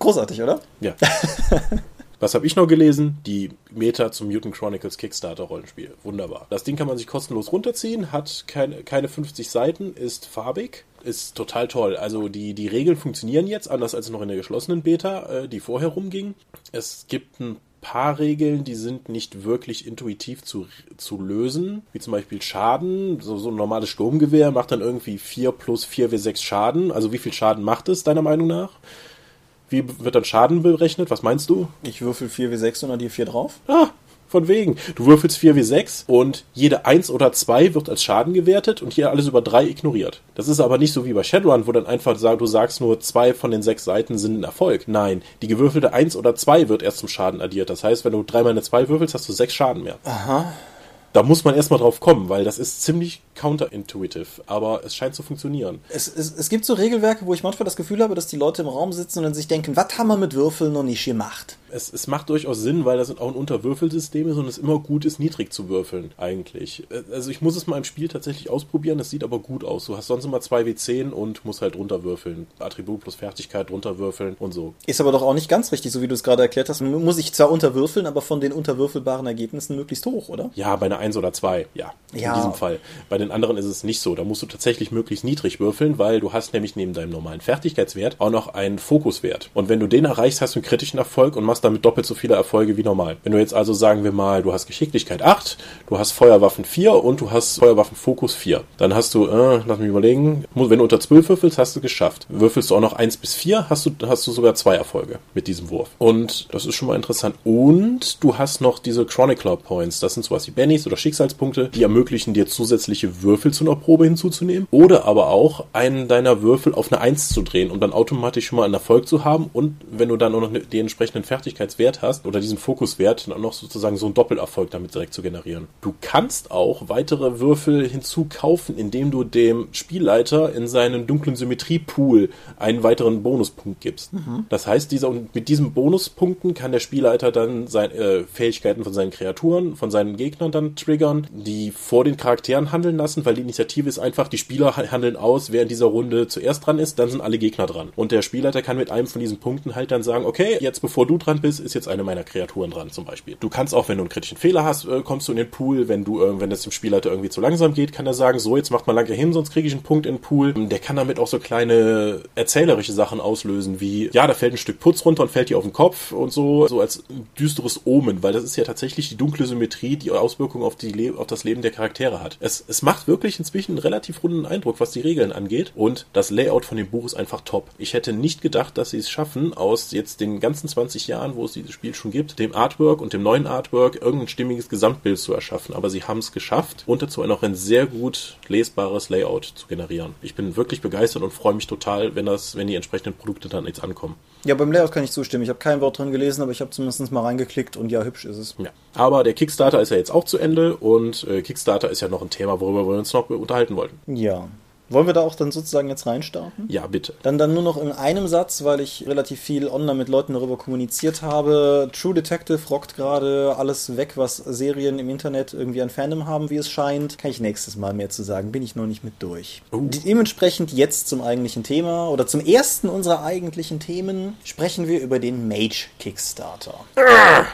Großartig, oder? Ja. Was habe ich noch gelesen? Die Meta zum Mutant Chronicles Kickstarter Rollenspiel. Wunderbar. Das Ding kann man sich kostenlos runterziehen, hat keine, keine 50 Seiten, ist farbig, ist total toll. Also die, die Regeln funktionieren jetzt, anders als noch in der geschlossenen Beta, äh, die vorher rumging. Es gibt ein paar Regeln, die sind nicht wirklich intuitiv zu, zu lösen, wie zum Beispiel Schaden. So, so ein normales Sturmgewehr macht dann irgendwie 4 plus 4 W6 Schaden. Also wie viel Schaden macht es deiner Meinung nach? Wie wird dann Schaden berechnet? Was meinst du? Ich würfel 4W6 und addiere 4 drauf. Ah, von wegen. Du würfelst 4W6 und jede 1 oder 2 wird als Schaden gewertet und hier alles über 3 ignoriert. Das ist aber nicht so wie bei Shadowrun, wo dann einfach du sagst, nur 2 von den 6 Seiten sind ein Erfolg. Nein, die gewürfelte 1 oder 2 wird erst zum Schaden addiert. Das heißt, wenn du 3 mal eine 2 würfelst, hast du 6 Schaden mehr. Aha. Da muss man erstmal drauf kommen, weil das ist ziemlich counterintuitive, aber es scheint zu funktionieren. Es, es, es gibt so Regelwerke, wo ich manchmal das Gefühl habe, dass die Leute im Raum sitzen und sich denken, was haben wir mit Würfeln noch nicht gemacht? Es, es macht durchaus Sinn, weil das auch ein Unterwürfelsystem ist und es immer gut ist, niedrig zu würfeln, eigentlich. Also ich muss es mal im Spiel tatsächlich ausprobieren, das sieht aber gut aus. Du hast sonst immer 2W10 und musst halt runterwürfeln. Attribut plus Fertigkeit runterwürfeln und so. Ist aber doch auch nicht ganz richtig, so wie du es gerade erklärt hast. Muss ich zwar unterwürfeln, aber von den unterwürfelbaren Ergebnissen möglichst hoch, oder? Ja, bei einer eins oder zwei. Ja, in Ja. diesem Fall. Bei den anderen ist es nicht so. Da musst du tatsächlich möglichst niedrig würfeln, weil du hast nämlich neben deinem normalen Fertigkeitswert auch noch einen Fokuswert. Und wenn du den erreichst, hast du einen kritischen Erfolg und machst damit doppelt so viele Erfolge wie normal. Wenn du jetzt also sagen wir mal, du hast Geschicklichkeit 8, du hast Feuerwaffen 4 und du hast Feuerwaffenfokus 4. Dann hast du, äh, lass mich überlegen, wenn du unter 12 würfelst, hast du geschafft. Würfelst du auch noch 1 bis 4, hast du, hast du sogar zwei Erfolge mit diesem Wurf. Und das ist schon mal interessant. Und du hast noch diese Chronicler Points. Das sind sowas wie Bennys oder Schicksalspunkte, die ermöglichen dir zusätzliche Würfel zu einer Probe hinzuzunehmen. Oder aber auch einen deiner Würfel auf eine 1 zu drehen, um dann automatisch schon mal einen Erfolg zu haben. Und wenn du dann auch noch ne- den entsprechenden Fertigkeitswert hast oder diesen Fokuswert, dann auch noch sozusagen so einen Doppelerfolg damit direkt zu generieren. Du kannst auch weitere Würfel hinzukaufen, indem du dem Spielleiter in seinen dunklen Symmetriepool einen weiteren Bonuspunkt gibst. Das heißt, dieser, und mit diesen Bonuspunkten kann der Spielleiter dann seine äh, Fähigkeiten von seinen Kreaturen, von seinen Gegnern dann triggern, die vor den Charakteren handeln lassen, weil die Initiative ist einfach, die Spieler ha- handeln aus, wer in dieser Runde zuerst dran ist, dann sind alle Gegner dran. Und der Spielleiter kann mit einem von diesen Punkten halt dann sagen, okay, jetzt bevor du dran bist, ist jetzt eine meiner Kreaturen dran zum Beispiel. Du kannst auch, wenn du einen kritischen Fehler hast, äh, kommst du in den Pool. Wenn du, äh, wenn es dem Spielleiter irgendwie zu langsam geht, kann er sagen, so, jetzt macht mal lange hin, sonst kriege ich einen Punkt in den Pool. Der kann damit auch so kleine erzählerische Sachen auslösen, wie, ja, da fällt ein Stück Putz runter und fällt dir auf den Kopf und so, so als düsteres Omen, weil das ist ja tatsächlich die dunkle Symmetrie, die Auswirkungen auf, die Le auf das Leben der Charaktere hat. Es, es macht wirklich inzwischen einen relativ runden Eindruck, was die Regeln angeht und das Layout von dem Buch ist einfach top. Ich hätte nicht gedacht, dass sie es schaffen, aus jetzt den ganzen 20 Jahren, wo es dieses Spiel schon gibt, dem Artwork und dem neuen Artwork irgendein stimmiges Gesamtbild zu erschaffen. Aber sie haben es geschafft und dazu noch ein sehr gut lesbares Layout zu generieren. Ich bin wirklich begeistert und freue mich total, wenn das, wenn die entsprechenden Produkte dann jetzt ankommen. Ja, beim Layout kann ich zustimmen. Ich habe kein Wort drin gelesen, aber ich habe zumindest mal reingeklickt und ja, hübsch ist es. Ja. Aber der Kickstarter ist ja jetzt auch zu Ende und äh, Kickstarter ist ja noch ein Thema, worüber wir uns noch unterhalten wollten. Ja. Wollen wir da auch dann sozusagen jetzt reinstarten? Ja, bitte. Dann dann nur noch in einem Satz, weil ich relativ viel online mit Leuten darüber kommuniziert habe. True Detective rockt gerade alles weg, was Serien im Internet irgendwie an Fandom haben, wie es scheint. Kann ich nächstes Mal mehr zu sagen, bin ich noch nicht mit durch. Oh. Dementsprechend jetzt zum eigentlichen Thema oder zum ersten unserer eigentlichen Themen sprechen wir über den Mage Kickstarter.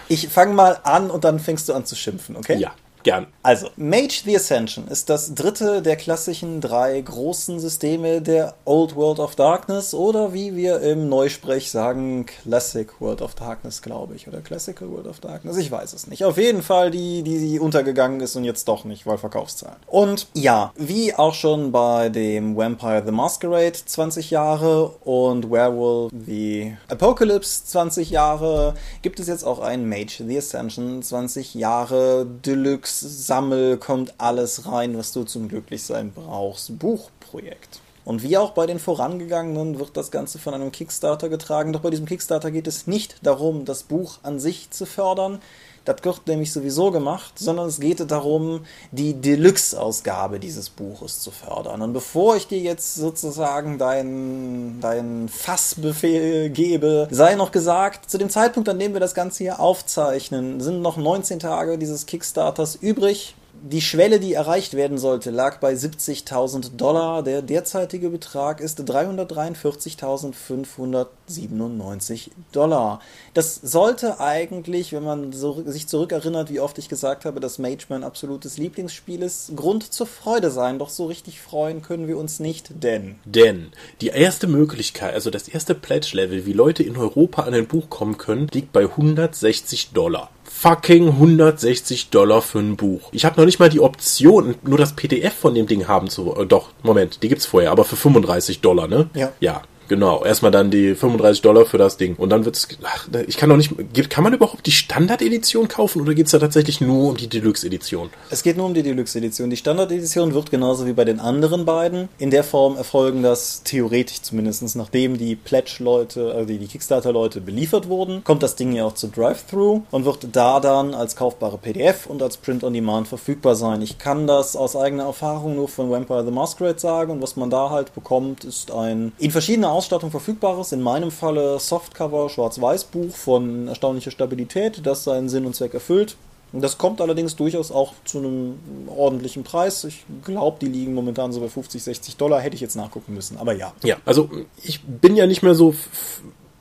Ich fange mal an und dann fängst du an zu schimpfen, okay? Ja, gern. Also, Mage the Ascension ist das dritte der klassischen drei großen Systeme der Old World of Darkness oder wie wir im Neusprech sagen, Classic World of Darkness, glaube ich, oder Classical World of Darkness, ich weiß es nicht. Auf jeden Fall die, die, untergegangen ist und jetzt doch nicht, weil Verkaufszahlen. Und ja, wie auch schon bei dem Vampire the Masquerade 20 Jahre und Werewolf the Apocalypse 20 Jahre, gibt es jetzt auch ein Mage the Ascension 20 Jahre Deluxe Sammel, kommt alles rein, was du zum Glücklichsein brauchst. Buchprojekt. Und wie auch bei den vorangegangenen wird das Ganze von einem Kickstarter getragen. Doch bei diesem Kickstarter geht es nicht darum, das Buch an sich zu fördern. Das wird nämlich sowieso gemacht, sondern es geht darum, die Deluxe-Ausgabe dieses Buches zu fördern. Und bevor ich dir jetzt sozusagen deinen dein Fassbefehl gebe, sei noch gesagt, zu dem Zeitpunkt, an dem wir das Ganze hier aufzeichnen, sind noch 19 Tage dieses Kickstarters übrig. Die Schwelle, die erreicht werden sollte, lag bei 70.000 Dollar. Der derzeitige Betrag ist 343.597 Dollar. Das sollte eigentlich, wenn man so, sich zurückerinnert, wie oft ich gesagt habe, dass Mage mein absolutes Lieblingsspiel ist, Grund zur Freude sein. Doch so richtig freuen können wir uns nicht, denn Denn die erste Möglichkeit, also das erste Pledge-Level, wie Leute in Europa an ein Buch kommen können, liegt bei 160 Dollar. Fucking 160 Dollar für ein Buch. Ich habe noch nicht mal die Option, nur das PDF von dem Ding haben zu. Äh, doch, Moment, die gibt's vorher, aber für 35 Dollar, ne? Ja. Ja. Genau, erstmal dann die 35 Dollar für das Ding. Und dann wird's. Ach, ich kann doch nicht. Kann man überhaupt die Standard-Edition kaufen oder geht's da tatsächlich nur um die Deluxe-Edition? Es geht nur um die Deluxe-Edition. Die Standard-Edition wird genauso wie bei den anderen beiden in der Form erfolgen, dass theoretisch zumindest nachdem die Pledge-Leute, also die, Kickstarter-Leute beliefert wurden, kommt das Ding ja auch zu Drive-Thru und wird da dann als kaufbare PDF und als Print-on-Demand verfügbar sein. Ich kann das aus eigener Erfahrung nur von Vampire the Masquerade sagen und was man da halt bekommt, ist ein in verschiedener Ausstattung verfügbares, in meinem Falle Softcover, Schwarz-Weiß-Buch von erstaunlicher Stabilität, das seinen Sinn und Zweck erfüllt. Das kommt allerdings durchaus auch zu einem ordentlichen Preis. Ich glaube, die liegen momentan so bei 50, 60 Dollar. Hätte ich jetzt nachgucken müssen, aber ja. Ja, also ich bin ja nicht mehr so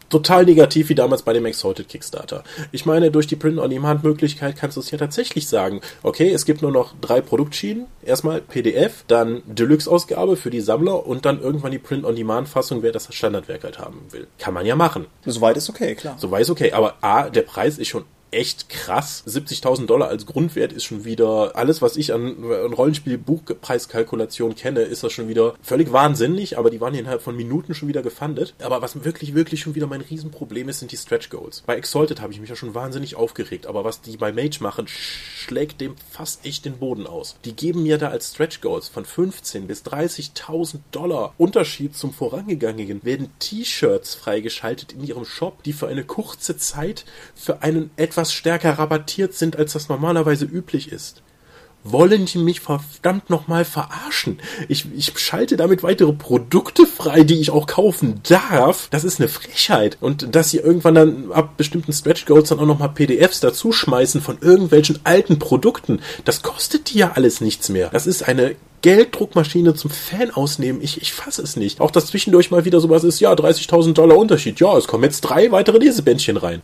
total negativ wie damals bei dem Exalted Kickstarter. Ich meine, durch die Print-on-Demand-Möglichkeit kannst du es ja tatsächlich sagen, okay, es gibt nur noch drei Produktschienen. Erstmal PDF, dann Deluxe-Ausgabe für die Sammler und dann irgendwann die Print-on-Demand-Fassung, wer das Standardwerk halt haben will. Kann man ja machen. Soweit ist okay, klar. Soweit ist okay, aber A, der Preis ist schon echt krass. 70.000 Dollar als Grundwert ist schon wieder alles, was ich an, an Rollenspiel-Buchpreiskalkulation kenne, ist das schon wieder völlig wahnsinnig, aber die waren innerhalb von Minuten schon wieder gefundet. Aber was wirklich, wirklich schon wieder mein Riesenproblem ist, sind die Stretch Goals. Bei Exalted habe ich mich ja schon wahnsinnig aufgeregt, aber was die bei Mage machen, schlägt dem fast echt den Boden aus. Die geben mir da als Stretch Goals von 15 bis 30.000 Dollar Unterschied zum vorangegangenen werden T-Shirts freigeschaltet in ihrem Shop, die für eine kurze Zeit für einen etwas etwas stärker rabattiert sind, als das normalerweise üblich ist. Wollen die mich verdammt nochmal verarschen? Ich, ich schalte damit weitere Produkte frei, die ich auch kaufen darf. Das ist eine Frechheit. Und dass sie irgendwann dann ab bestimmten Stretch Goals dann auch nochmal PDFs dazu schmeißen von irgendwelchen alten Produkten, das kostet die ja alles nichts mehr. Das ist eine Gelddruckmaschine zum Fan ausnehmen. Ich, ich fasse es nicht. Auch dass zwischendurch mal wieder sowas ist, ja, 30.000 Dollar Unterschied. Ja, es kommen jetzt drei weitere Lesebändchen rein.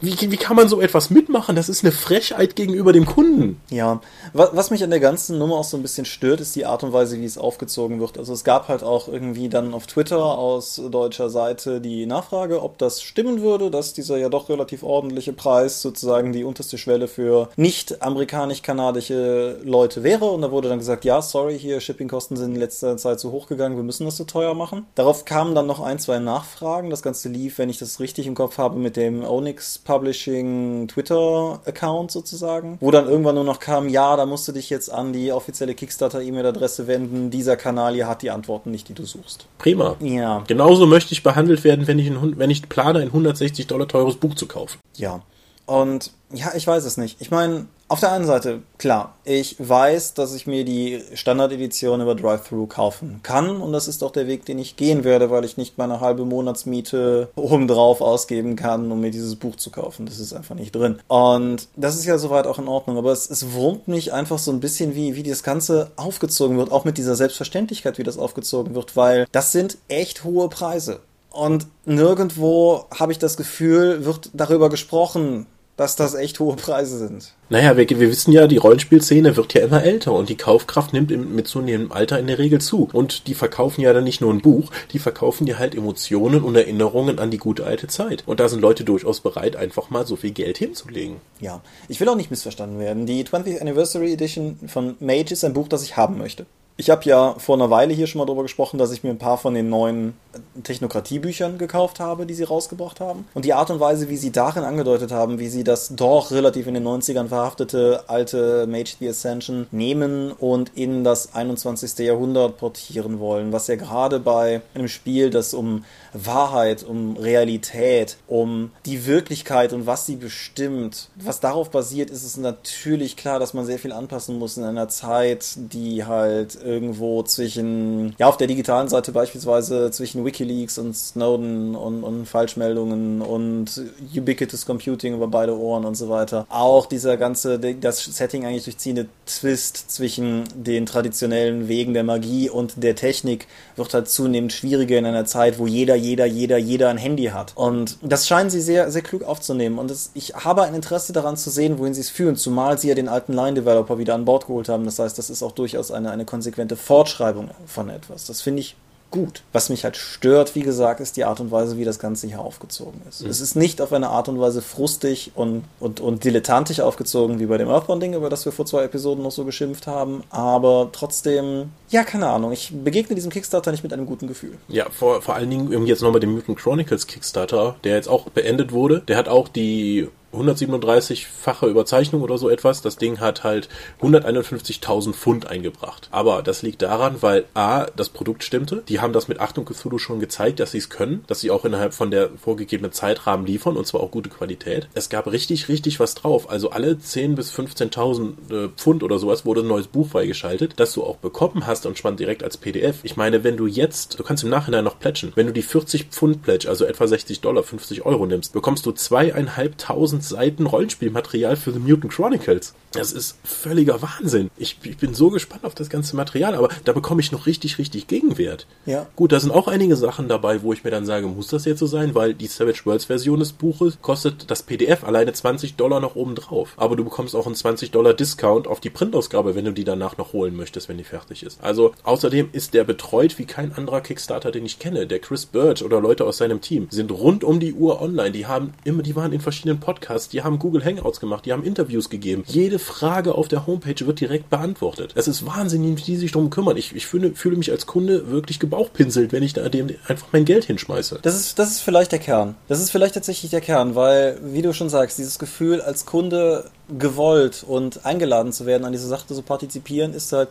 Wie, wie kann man so etwas mitmachen? Das ist eine Frechheit gegenüber dem Kunden. Ja, was mich an der ganzen Nummer auch so ein bisschen stört, ist die Art und Weise, wie es aufgezogen wird. Also es gab halt auch irgendwie dann auf Twitter aus deutscher Seite die Nachfrage, ob das stimmen würde, dass dieser ja doch relativ ordentliche Preis sozusagen die unterste Schwelle für nicht amerikanisch-kanadische Leute wäre. Und da wurde dann gesagt, ja, sorry, sorry, hier Shippingkosten sind in letzter Zeit zu hoch gegangen, wir müssen das so teuer machen. Darauf kamen dann noch ein, zwei Nachfragen. Das Ganze lief, wenn ich das richtig im Kopf habe, mit dem Onyx Publishing Twitter-Account sozusagen, wo dann irgendwann nur noch kam, ja, da musst du dich jetzt an die offizielle Kickstarter-E-Mail-Adresse wenden. Dieser Kanal hier hat die Antworten nicht, die du suchst. Prima. Ja. Genauso möchte ich behandelt werden, wenn ich, ein, wenn ich plane, ein 160 Dollar teures Buch zu kaufen. Ja. Und ja, ich weiß es nicht. Ich meine, auf der einen Seite, klar, ich weiß, dass ich mir die Standard-Edition über Drive-Thru kaufen kann und das ist auch der Weg, den ich gehen werde, weil ich nicht meine halbe Monatsmiete obendrauf ausgeben kann, um mir dieses Buch zu kaufen. Das ist einfach nicht drin. Und das ist ja soweit auch in Ordnung, aber es, es wurmt mich einfach so ein bisschen, wie, wie das Ganze aufgezogen wird, auch mit dieser Selbstverständlichkeit, wie das aufgezogen wird, weil das sind echt hohe Preise. Und nirgendwo habe ich das Gefühl, wird darüber gesprochen, dass das echt hohe Preise sind. Naja, wir, wir wissen ja, die Rollenspielszene wird ja immer älter und die Kaufkraft nimmt im, mit zunehmendem Alter in der Regel zu. Und die verkaufen ja dann nicht nur ein Buch, die verkaufen dir halt Emotionen und Erinnerungen an die gute alte Zeit. Und da sind Leute durchaus bereit, einfach mal so viel Geld hinzulegen. Ja, ich will auch nicht missverstanden werden. Die 20th Anniversary Edition von Mage ist ein Buch, das ich haben möchte. Ich habe ja vor einer Weile hier schon mal drüber gesprochen, dass ich mir ein paar von den neuen Technokratiebüchern gekauft habe, die sie rausgebracht haben. Und die Art und Weise, wie sie darin angedeutet haben, wie sie das doch relativ in den 90ern verhaftete alte Mage the Ascension nehmen und in das 21. Jahrhundert portieren wollen, was ja gerade bei einem Spiel, das um Wahrheit, um Realität, um die Wirklichkeit und was sie bestimmt, was darauf basiert, ist es natürlich klar, dass man sehr viel anpassen muss in einer Zeit, die halt irgendwo zwischen, ja, auf der digitalen Seite beispielsweise zwischen Wikileaks und Snowden und, und Falschmeldungen und Ubiquitous Computing über beide Ohren und so weiter. Auch dieser ganze, das Setting eigentlich durchziehende Twist zwischen den traditionellen Wegen der Magie und der Technik wird halt zunehmend schwieriger in einer Zeit, wo jeder, jeder, jeder, jeder ein Handy hat. Und das scheinen sie sehr, sehr klug aufzunehmen. Und das, ich habe ein Interesse daran zu sehen, wohin sie es führen, zumal sie ja den alten Line-Developer wieder an Bord geholt haben. Das heißt, das ist auch durchaus eine, eine konsequente Fortschreibung von etwas. Das finde ich gut. Was mich halt stört, wie gesagt, ist die Art und Weise, wie das Ganze hier aufgezogen ist. Mhm. Es ist nicht auf eine Art und Weise frustig und, und, und dilettantisch aufgezogen wie bei dem Earthbound-Ding, über das wir vor zwei Episoden noch so geschimpft haben, aber trotzdem, ja, keine Ahnung, ich begegne diesem Kickstarter nicht mit einem guten Gefühl. Ja, vor, vor allen Dingen jetzt nochmal dem Mutant Chronicles Kickstarter, der jetzt auch beendet wurde. Der hat auch die 137-fache Überzeichnung oder so etwas. Das Ding hat halt 151.000 Pfund eingebracht. Aber das liegt daran, weil A, das Produkt stimmte. Die haben das mit Achtung Cthulhu schon gezeigt, dass sie es können, dass sie auch innerhalb von der vorgegebenen Zeitrahmen liefern und zwar auch gute Qualität. Es gab richtig, richtig was drauf. Also alle 10.000 bis 15.000 äh, Pfund oder sowas wurde ein neues Buch freigeschaltet, das du auch bekommen hast und spannt direkt als PDF. Ich meine, wenn du jetzt, du kannst im Nachhinein noch plätschen, wenn du die 40 Pfund Pledge, also etwa 60 Dollar, 50 Euro nimmst, bekommst du zweieinhalbtausend 1000 Seiten Rollenspielmaterial für The Mutant Chronicles. Das ist völliger Wahnsinn. Ich, ich bin so gespannt auf das ganze Material, aber da bekomme ich noch richtig, richtig Gegenwert. Ja. Gut, da sind auch einige Sachen dabei, wo ich mir dann sage, muss das jetzt so sein, weil die Savage Worlds Version des Buches kostet das PDF alleine 20 Dollar noch oben drauf. Aber du bekommst auch einen 20 Dollar Discount auf die Printausgabe, wenn du die danach noch holen möchtest, wenn die fertig ist. Also außerdem ist der betreut wie kein anderer Kickstarter, den ich kenne. Der Chris Birch oder Leute aus seinem Team sind rund um die Uhr online. Die haben immer, die waren in verschiedenen Podcasts, die haben Google Hangouts gemacht, die haben Interviews gegeben. Jede Frage auf der Homepage wird direkt beantwortet. Es ist wahnsinnig, wie die sich darum kümmern. Ich, ich fühle, fühle mich als Kunde wirklich gebauchpinselt, wenn ich da dem einfach mein Geld hinschmeiße. Das ist, das ist vielleicht der Kern. Das ist vielleicht tatsächlich der Kern, weil, wie du schon sagst, dieses Gefühl als Kunde gewollt und eingeladen zu werden, an dieser Sache zu partizipieren, ist halt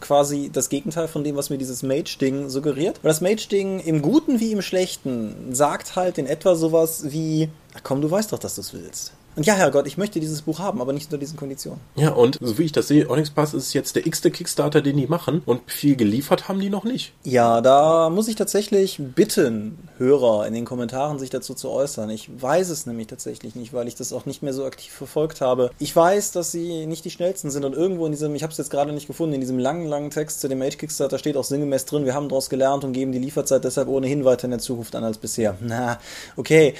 quasi das Gegenteil von dem, was mir dieses Mage-Ding suggeriert. Und das Mage-Ding im Guten wie im Schlechten sagt halt in etwa sowas wie, ach komm, du weißt doch, dass du es willst. Und ja, Herrgott, ich möchte dieses Buch haben, aber nicht unter diesen Konditionen. Ja, und so wie ich das sehe, Onyx Pass ist jetzt der x-te Kickstarter, den die machen und viel geliefert haben die noch nicht. Ja, da muss ich tatsächlich bitten, Hörer in den Kommentaren sich dazu zu äußern. Ich weiß es nämlich tatsächlich nicht, weil ich das auch nicht mehr so aktiv verfolgt habe. Ich weiß, dass sie nicht die schnellsten sind und irgendwo in diesem, ich habe es jetzt gerade nicht gefunden, in diesem langen, langen Text zu dem Age Kickstarter steht auch sinngemäß drin, wir haben daraus gelernt und geben die Lieferzeit deshalb ohnehin weiter in der Zukunft an als bisher. Na, okay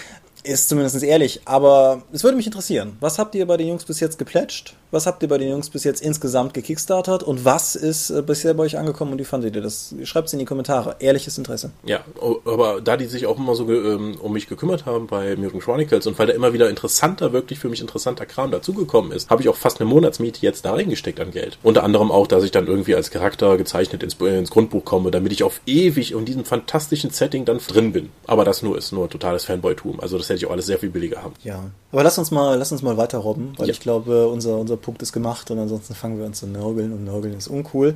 ist zumindest ehrlich. Aber es würde mich interessieren. Was habt ihr bei den Jungs bis jetzt geplätscht? Was habt ihr bei den Jungs bis jetzt insgesamt gekickstartert? Und was ist äh, bisher bei euch angekommen und wie fandet ihr das? Schreibt es in die Kommentare. Ehrliches Interesse. Ja, aber da die sich auch immer so ähm, um mich gekümmert haben bei Mutant Chronicles und weil da immer wieder interessanter, wirklich für mich interessanter Kram dazugekommen ist, habe ich auch fast eine Monatsmiete jetzt da reingesteckt an Geld. Unter anderem auch, dass ich dann irgendwie als Charakter gezeichnet ins, ins Grundbuch komme, damit ich auf ewig in diesem fantastischen Setting dann drin bin. Aber das nur ist nur totales Fanboy-Tum. Also das ich auch alles sehr viel billiger haben. Ja. Aber lass uns mal, lass uns mal weiter robben, weil ja. ich glaube, unser, unser Punkt ist gemacht und ansonsten fangen wir an zu nörgeln und nörgeln ist uncool.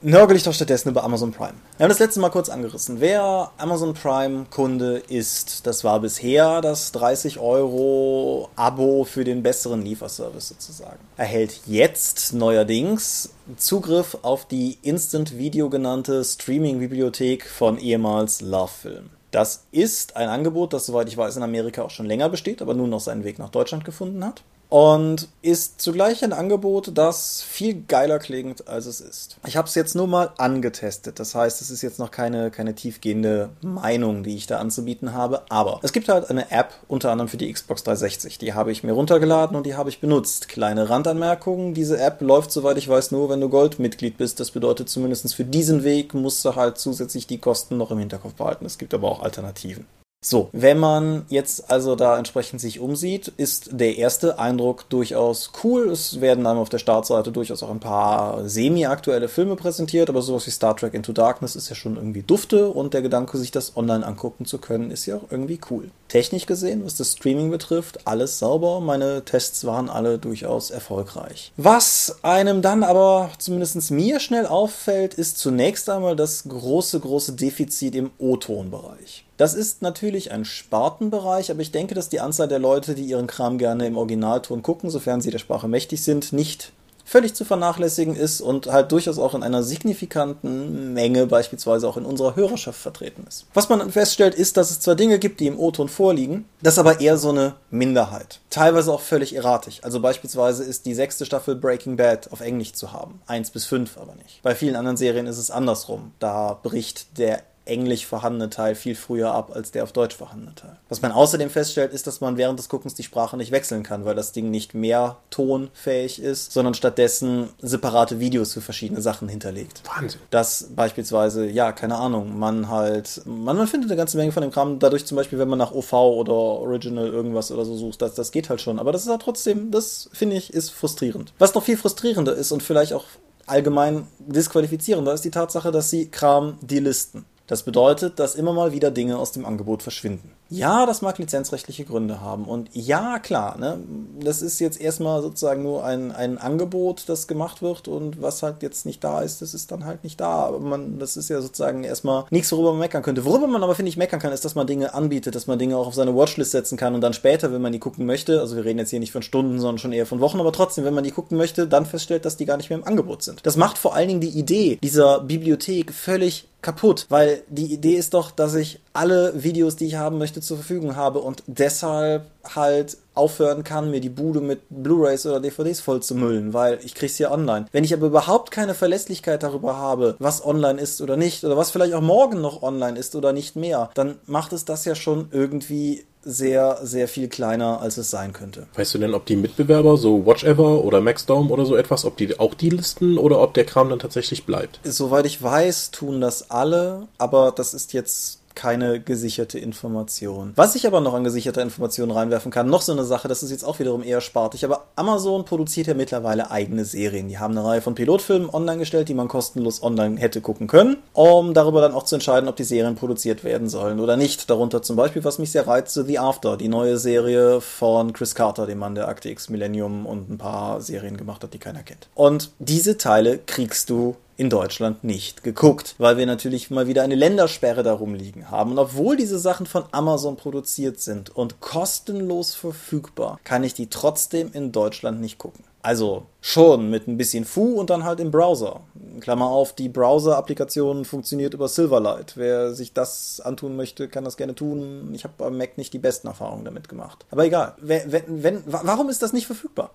Nörgel ich doch stattdessen über Amazon Prime. Wir haben das letzte Mal kurz angerissen. Wer Amazon Prime Kunde ist, das war bisher das 30 Euro Abo für den besseren Lieferservice sozusagen. Erhält jetzt neuerdings Zugriff auf die Instant Video genannte Streaming-Bibliothek von ehemals Love Film. Das ist ein Angebot, das, soweit ich weiß, in Amerika auch schon länger besteht, aber nun noch seinen Weg nach Deutschland gefunden hat und ist zugleich ein Angebot, das viel geiler klingt, als es ist. Ich habe es jetzt nur mal angetestet, das heißt, es ist jetzt noch keine, keine tiefgehende Meinung, die ich da anzubieten habe, aber es gibt halt eine App, unter anderem für die Xbox 360, die habe ich mir runtergeladen und die habe ich benutzt. Kleine Randanmerkungen, diese App läuft, soweit ich weiß, nur, wenn du Goldmitglied bist. Das bedeutet zumindest für diesen Weg musst du halt zusätzlich die Kosten noch im Hinterkopf behalten. Es gibt aber auch Alternativen. So, wenn man jetzt also da entsprechend sich umsieht, ist der erste Eindruck durchaus cool. Es werden dann auf der Startseite durchaus auch ein paar semi-aktuelle Filme präsentiert, aber sowas wie Star Trek Into Darkness ist ja schon irgendwie dufte und der Gedanke, sich das online angucken zu können, ist ja auch irgendwie cool. Technisch gesehen, was das Streaming betrifft, alles sauber. Meine Tests waren alle durchaus erfolgreich. Was einem dann aber zumindest mir schnell auffällt, ist zunächst einmal das große, große Defizit im O-Ton-Bereich. Das ist natürlich ein Spartenbereich, aber ich denke, dass die Anzahl der Leute, die ihren Kram gerne im Originalton gucken, sofern sie der Sprache mächtig sind, nicht völlig zu vernachlässigen ist und halt durchaus auch in einer signifikanten Menge beispielsweise auch in unserer Hörerschaft vertreten ist. Was man feststellt, ist, dass es zwar Dinge gibt, die im O-Ton vorliegen, das aber eher so eine Minderheit. Teilweise auch völlig erratisch. Also beispielsweise ist die sechste Staffel Breaking Bad auf Englisch zu haben. Eins bis fünf aber nicht. Bei vielen anderen Serien ist es andersrum. Da bricht der englisch vorhandene Teil viel früher ab als der auf Deutsch vorhandene Teil. Was man außerdem feststellt, ist, dass man während des Guckens die Sprache nicht wechseln kann, weil das Ding nicht mehr tonfähig ist, sondern stattdessen separate Videos für verschiedene Sachen hinterlegt. Wahnsinn. Dass beispielsweise, ja, keine Ahnung, man halt, man, man findet eine ganze Menge von dem Kram, dadurch zum Beispiel, wenn man nach OV oder Original irgendwas oder so sucht, das, das geht halt schon. Aber das ist halt trotzdem, das finde ich, ist frustrierend. Was noch viel frustrierender ist und vielleicht auch allgemein disqualifizierender ist die Tatsache, dass sie Kram delisten. Das bedeutet, dass immer mal wieder Dinge aus dem Angebot verschwinden. Ja, das mag lizenzrechtliche Gründe haben. Und ja, klar, ne, das ist jetzt erstmal sozusagen nur ein, ein Angebot, das gemacht wird und was halt jetzt nicht da ist, das ist dann halt nicht da. Aber man, das ist ja sozusagen erstmal nichts, worüber man meckern könnte. Worüber man aber, finde ich, meckern kann, ist, dass man Dinge anbietet, dass man Dinge auch auf seine Watchlist setzen kann und dann später, wenn man die gucken möchte, also wir reden jetzt hier nicht von Stunden, sondern schon eher von Wochen, aber trotzdem, wenn man die gucken möchte, dann feststellt, dass die gar nicht mehr im Angebot sind. Das macht vor allen Dingen die Idee dieser Bibliothek völlig kaputt, weil die Idee ist doch, dass ich alle Videos, die ich haben möchte, zur Verfügung habe und deshalb halt aufhören kann, mir die Bude mit Blu-rays oder DVDs voll zu müllen, weil ich krieg's ja online. Wenn ich aber überhaupt keine Verlässlichkeit darüber habe, was online ist oder nicht, oder was vielleicht auch morgen noch online ist oder nicht mehr, dann macht es das ja schon irgendwie sehr, sehr viel kleiner, als es sein könnte. Weißt du denn, ob die Mitbewerber, so Watchever oder Maxdome oder so etwas, ob die auch die listen oder ob der Kram dann tatsächlich bleibt? Soweit ich weiß, tun das alle, aber das ist jetzt keine gesicherte Information. Was ich aber noch an gesicherter Information reinwerfen kann, noch so eine Sache, das ist jetzt auch wiederum eher spartig, aber Amazon produziert ja mittlerweile eigene Serien. Die haben eine Reihe von Pilotfilmen online gestellt, die man kostenlos online hätte gucken können, um darüber dann auch zu entscheiden, ob die Serien produziert werden sollen oder nicht. Darunter zum Beispiel, was mich sehr reizte, The After, die neue Serie von Chris Carter, dem Mann der Akte X Millennium und ein paar Serien gemacht hat, die keiner kennt. Und diese Teile kriegst du in Deutschland nicht geguckt, weil wir natürlich mal wieder eine Ländersperre darum liegen haben. Und obwohl diese Sachen von Amazon produziert sind und kostenlos verfügbar, kann ich die trotzdem in Deutschland nicht gucken. Also schon mit ein bisschen Fu und dann halt im Browser. Klammer auf, die Browser-Applikation funktioniert über Silverlight. Wer sich das antun möchte, kann das gerne tun. Ich habe beim Mac nicht die besten Erfahrungen damit gemacht. Aber egal. Wenn, wenn, wenn, warum ist das nicht verfügbar?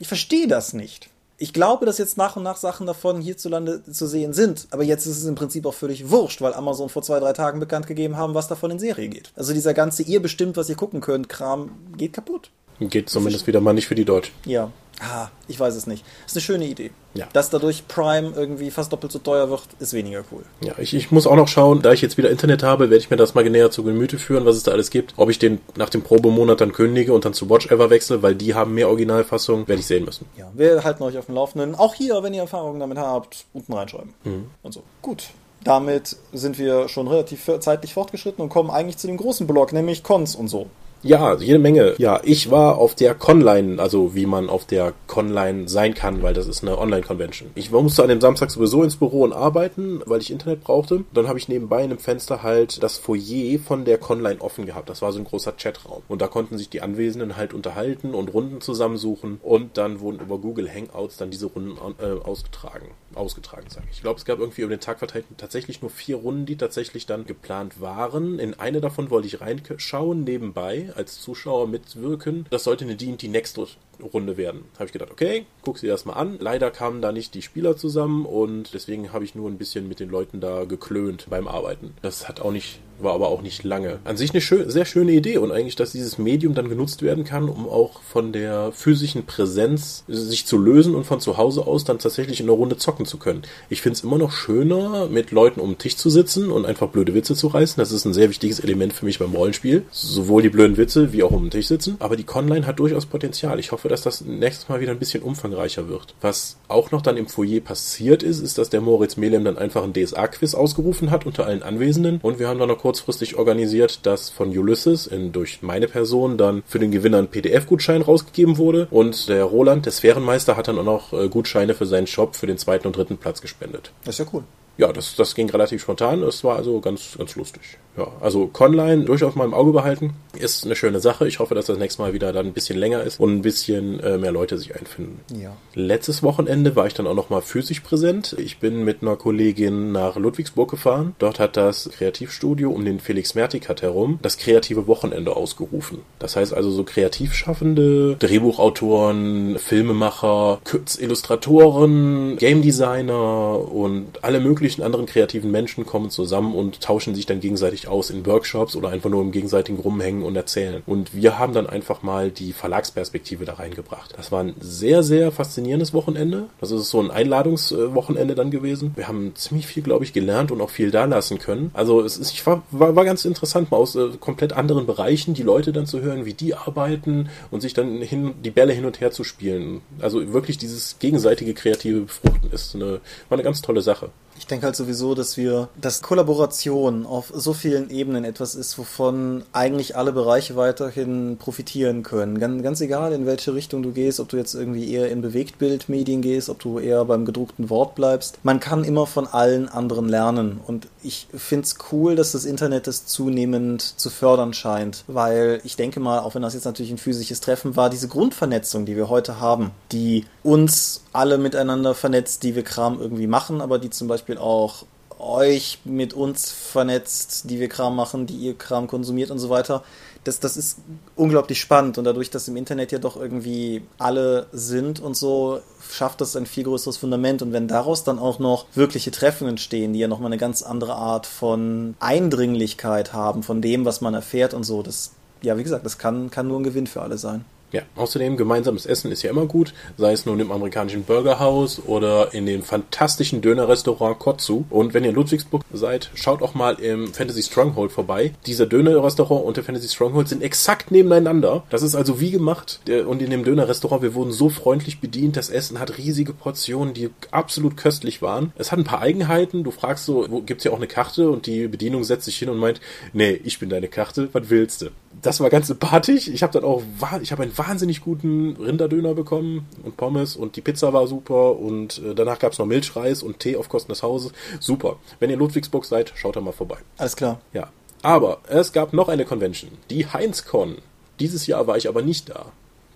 Ich verstehe das nicht ich glaube, dass jetzt nach und nach Sachen davon hierzulande zu sehen sind. Aber jetzt ist es im Prinzip auch völlig wurscht, weil Amazon vor zwei, drei Tagen bekannt gegeben haben, was davon in Serie geht. Also dieser ganze ihr bestimmt, was ihr gucken könnt, Kram geht kaputt. Geht zumindest wieder mal nicht für die Deutschen. Ja. Ah, ich weiß es nicht. Ist eine schöne Idee. Ja. Dass dadurch Prime irgendwie fast doppelt so teuer wird, ist weniger cool. Ja, ich, ich muss auch noch schauen, da ich jetzt wieder Internet habe, werde ich mir das mal näher zu Gemüte führen, was es da alles gibt. Ob ich den nach dem Probemonat dann kündige und dann zu Watch Ever wechsle, weil die haben mehr Originalfassungen, werde ich sehen müssen. Ja, wir halten euch auf dem Laufenden. Auch hier, wenn ihr Erfahrungen damit habt, unten reinschreiben. Mhm. Und so. Gut. Damit sind wir schon relativ zeitlich fortgeschritten und kommen eigentlich zu dem großen Block, nämlich Cons und so. Ja, jede Menge. Ja, ich war auf der Conline, also wie man auf der Conline sein kann, weil das ist eine Online-Convention. Ich musste an dem Samstag sowieso ins Büro und arbeiten, weil ich Internet brauchte. Dann habe ich nebenbei in einem Fenster halt das Foyer von der Conline offen gehabt. Das war so ein großer Chatraum. Und da konnten sich die Anwesenden halt unterhalten und Runden zusammensuchen. Und dann wurden über Google Hangouts dann diese Runden äh, ausgetragen. Ausgetragen, sage ich. Ich glaube, es gab irgendwie über den Tag verteilt tatsächlich nur vier Runden, die tatsächlich dann geplant waren. In eine davon wollte ich reinschauen, nebenbei als Zuschauer mitwirken. Das sollte eine D&D Next Runde werden. Habe ich gedacht, okay, guck sie erstmal an. Leider kamen da nicht die Spieler zusammen und deswegen habe ich nur ein bisschen mit den Leuten da geklönt beim Arbeiten. Das hat auch nicht, war aber auch nicht lange. An sich eine schön, sehr schöne Idee und eigentlich, dass dieses Medium dann genutzt werden kann, um auch von der physischen Präsenz sich zu lösen und von zu Hause aus dann tatsächlich in einer Runde zocken zu können. Ich finde es immer noch schöner, mit Leuten um den Tisch zu sitzen und einfach blöde Witze zu reißen. Das ist ein sehr wichtiges Element für mich beim Rollenspiel. Sowohl die blöden Witze wie auch um den Tisch sitzen. Aber die Conline hat durchaus Potenzial. Ich hoffe, dass das nächstes Mal wieder ein bisschen umfangreicher wird. Was auch noch dann im Foyer passiert ist, ist, dass der Moritz Melem dann einfach ein DSA-Quiz ausgerufen hat unter allen Anwesenden. Und wir haben dann noch kurzfristig organisiert, dass von Ulysses in, durch meine Person dann für den Gewinner ein PDF-Gutschein rausgegeben wurde. Und der Roland, der Sphärenmeister, hat dann auch noch äh, Gutscheine für seinen Shop für den zweiten und dritten Platz gespendet. Das ist ja cool ja, das, das ging relativ spontan. Es war also ganz, ganz lustig. Ja, also Conline durchaus mal im Auge behalten. Ist eine schöne Sache. Ich hoffe, dass das nächste Mal wieder dann ein bisschen länger ist und ein bisschen äh, mehr Leute sich einfinden. Ja. Letztes Wochenende war ich dann auch noch mal physisch präsent. Ich bin mit einer Kollegin nach Ludwigsburg gefahren. Dort hat das Kreativstudio um den Felix Mertikat herum das kreative Wochenende ausgerufen. Das heißt also so Kreativschaffende, Drehbuchautoren, Filmemacher, Illustratoren, Game Designer und alle möglichen möglichen anderen kreativen Menschen kommen zusammen und tauschen sich dann gegenseitig aus in Workshops oder einfach nur im gegenseitigen Rumhängen und Erzählen. Und wir haben dann einfach mal die Verlagsperspektive da reingebracht. Das war ein sehr, sehr faszinierendes Wochenende. Das ist so ein Einladungswochenende dann gewesen. Wir haben ziemlich viel, glaube ich, gelernt und auch viel da lassen können. Also es ist, ich war, war, war ganz interessant, mal aus äh, komplett anderen Bereichen die Leute dann zu hören, wie die arbeiten und sich dann hin, die Bälle hin und her zu spielen. Also wirklich dieses gegenseitige kreative Befruchten ist eine, war eine ganz tolle Sache. Ich denke halt sowieso, dass wir, dass Kollaboration auf so vielen Ebenen etwas ist, wovon eigentlich alle Bereiche weiterhin profitieren können. Ganz, ganz egal, in welche Richtung du gehst, ob du jetzt irgendwie eher in Bewegtbildmedien gehst, ob du eher beim gedruckten Wort bleibst. Man kann immer von allen anderen lernen. Und ich finde es cool, dass das Internet das zunehmend zu fördern scheint. Weil ich denke mal, auch wenn das jetzt natürlich ein physisches Treffen war, diese Grundvernetzung, die wir heute haben, die uns alle miteinander vernetzt, die wir Kram irgendwie machen, aber die zum Beispiel auch euch mit uns vernetzt, die wir Kram machen, die ihr Kram konsumiert und so weiter. Das, das ist unglaublich spannend und dadurch, dass im Internet ja doch irgendwie alle sind und so, schafft das ein viel größeres Fundament und wenn daraus dann auch noch wirkliche Treffen entstehen, die ja nochmal eine ganz andere Art von Eindringlichkeit haben, von dem, was man erfährt und so, das, ja, wie gesagt, das kann, kann nur ein Gewinn für alle sein. Ja, außerdem gemeinsames Essen ist ja immer gut, sei es nun im amerikanischen Burgerhaus oder in dem fantastischen Dönerrestaurant Kotsu. Und wenn ihr in Ludwigsburg seid, schaut auch mal im Fantasy Stronghold vorbei. Dieser Dönerrestaurant und der Fantasy Stronghold sind exakt nebeneinander. Das ist also wie gemacht. Und in dem Dönerrestaurant, wir wurden so freundlich bedient. Das Essen hat riesige Portionen, die absolut köstlich waren. Es hat ein paar Eigenheiten. Du fragst so, gibt's ja auch eine Karte und die Bedienung setzt sich hin und meint, nee, ich bin deine Karte, was willst du? Das war ganz sympathisch. Ich habe dann auch, ich habe einen wahnsinnig guten Rinderdöner bekommen und Pommes und die Pizza war super und äh, danach gab es noch Milchreis und Tee auf Kosten des Hauses. Super. Wenn ihr in Ludwigsburg seid, schaut da mal vorbei. Alles klar. Ja. Aber es gab noch eine Convention, die HeinzCon. Dieses Jahr war ich aber nicht da.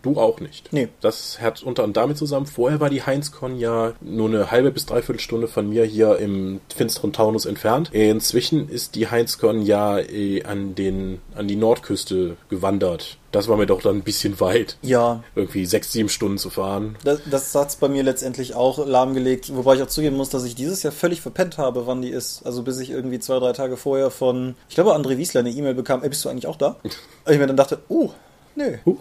Du auch nicht. Nee. Das hat unter anderem damit zusammen. Vorher war die HeinzCon ja nur eine halbe bis dreiviertel Stunde von mir hier im finsteren Taunus entfernt. Inzwischen ist die HeinzCon ja äh, an den, an die Nordküste gewandert. Das war mir doch dann ein bisschen weit. Ja. Irgendwie sechs, sieben Stunden zu fahren. Das, das hat's bei mir letztendlich auch lahmgelegt, wobei ich auch zugeben muss, dass ich dieses Jahr völlig verpennt habe, wann die ist. Also bis ich irgendwie zwei, drei Tage vorher von, ich glaube, André Wiesler eine E-Mail bekam, ey, bist du eigentlich auch da? Und ich mir dann dachte, oh, nö. Huch.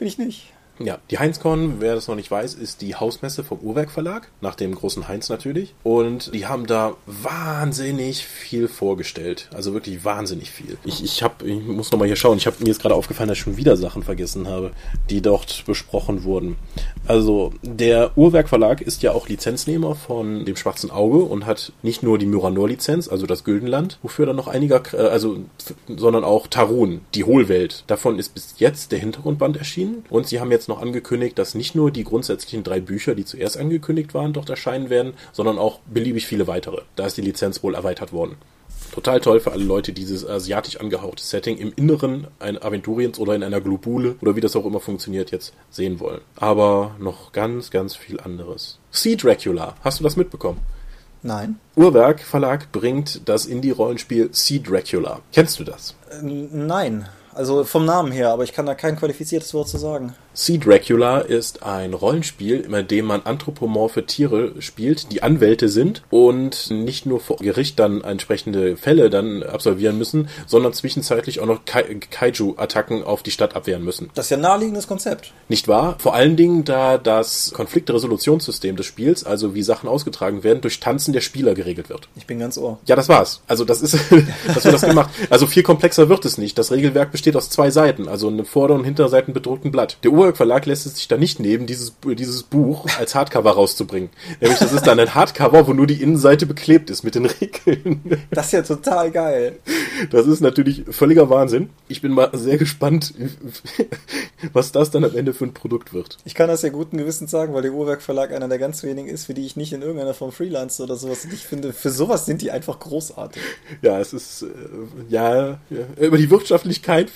Bin ich nicht. Ja, die HeinzCon, wer das noch nicht weiß, ist die Hausmesse vom Uhrwerk Verlag, nach dem großen Heinz natürlich. Und die haben da wahnsinnig viel vorgestellt. Also wirklich wahnsinnig viel. Ich, ich, hab, ich muss nochmal hier schauen. Ich habe mir jetzt gerade aufgefallen, dass ich schon wieder Sachen vergessen habe, die dort besprochen wurden. Also der Uhrwerk Verlag ist ja auch Lizenznehmer von dem Schwarzen Auge und hat nicht nur die Myranor-Lizenz, also das Güldenland, wofür dann noch einiger, äh, also, sondern auch Tarun, die Hohlwelt. Davon ist bis jetzt der Hintergrundband erschienen. Und sie haben jetzt noch angekündigt, dass nicht nur die grundsätzlichen drei Bücher, die zuerst angekündigt waren, dort erscheinen werden, sondern auch beliebig viele weitere. Da ist die Lizenz wohl erweitert worden. Total toll für alle Leute, dieses asiatisch angehauchte Setting im Inneren ein Aventuriens oder in einer Globule oder wie das auch immer funktioniert jetzt sehen wollen. Aber noch ganz, ganz viel anderes. Sea Dracula, hast du das mitbekommen? Nein. Uhrwerk Verlag bringt das Indie-Rollenspiel Sea Dracula. Kennst du das? Äh, nein. Also vom Namen her, aber ich kann da kein qualifiziertes Wort zu sagen. Sea Dracula ist ein Rollenspiel, in dem man anthropomorphe Tiere spielt, die Anwälte sind und nicht nur vor Gericht dann entsprechende Fälle dann absolvieren müssen, sondern zwischenzeitlich auch noch Ka Kaiju-Attacken auf die Stadt abwehren müssen. Das ist ja ein naheliegendes Konzept. Nicht wahr? Vor allen Dingen, da das Konfliktresolutionssystem des Spiels, also wie Sachen ausgetragen werden, durch Tanzen der Spieler geregelt wird. Ich bin ganz ohr. Ja, das war's. Also das ist, das wird das gemacht. Also viel komplexer wird es nicht. Das Regelwerk besteht aus zwei Seiten, also einem Vorder- und Hinterseiten bedruckten Blatt. Der Uhrwerk Verlag lässt es sich da nicht nehmen, dieses, dieses Buch als Hardcover rauszubringen. Nämlich, das ist dann ein Hardcover, wo nur die Innenseite beklebt ist mit den Regeln. Das ist ja total geil. Das ist natürlich völliger Wahnsinn. Ich bin mal sehr gespannt, was das dann am Ende für ein Produkt wird. Ich kann das ja guten Gewissens sagen, weil der Uhrwerk Verlag einer der ganz wenigen ist, für die ich nicht in irgendeiner Form Freelance oder sowas. Und ich finde, für sowas sind die einfach großartig. Ja, es ist, äh, ja, ja, über die Wirtschaftlichkeit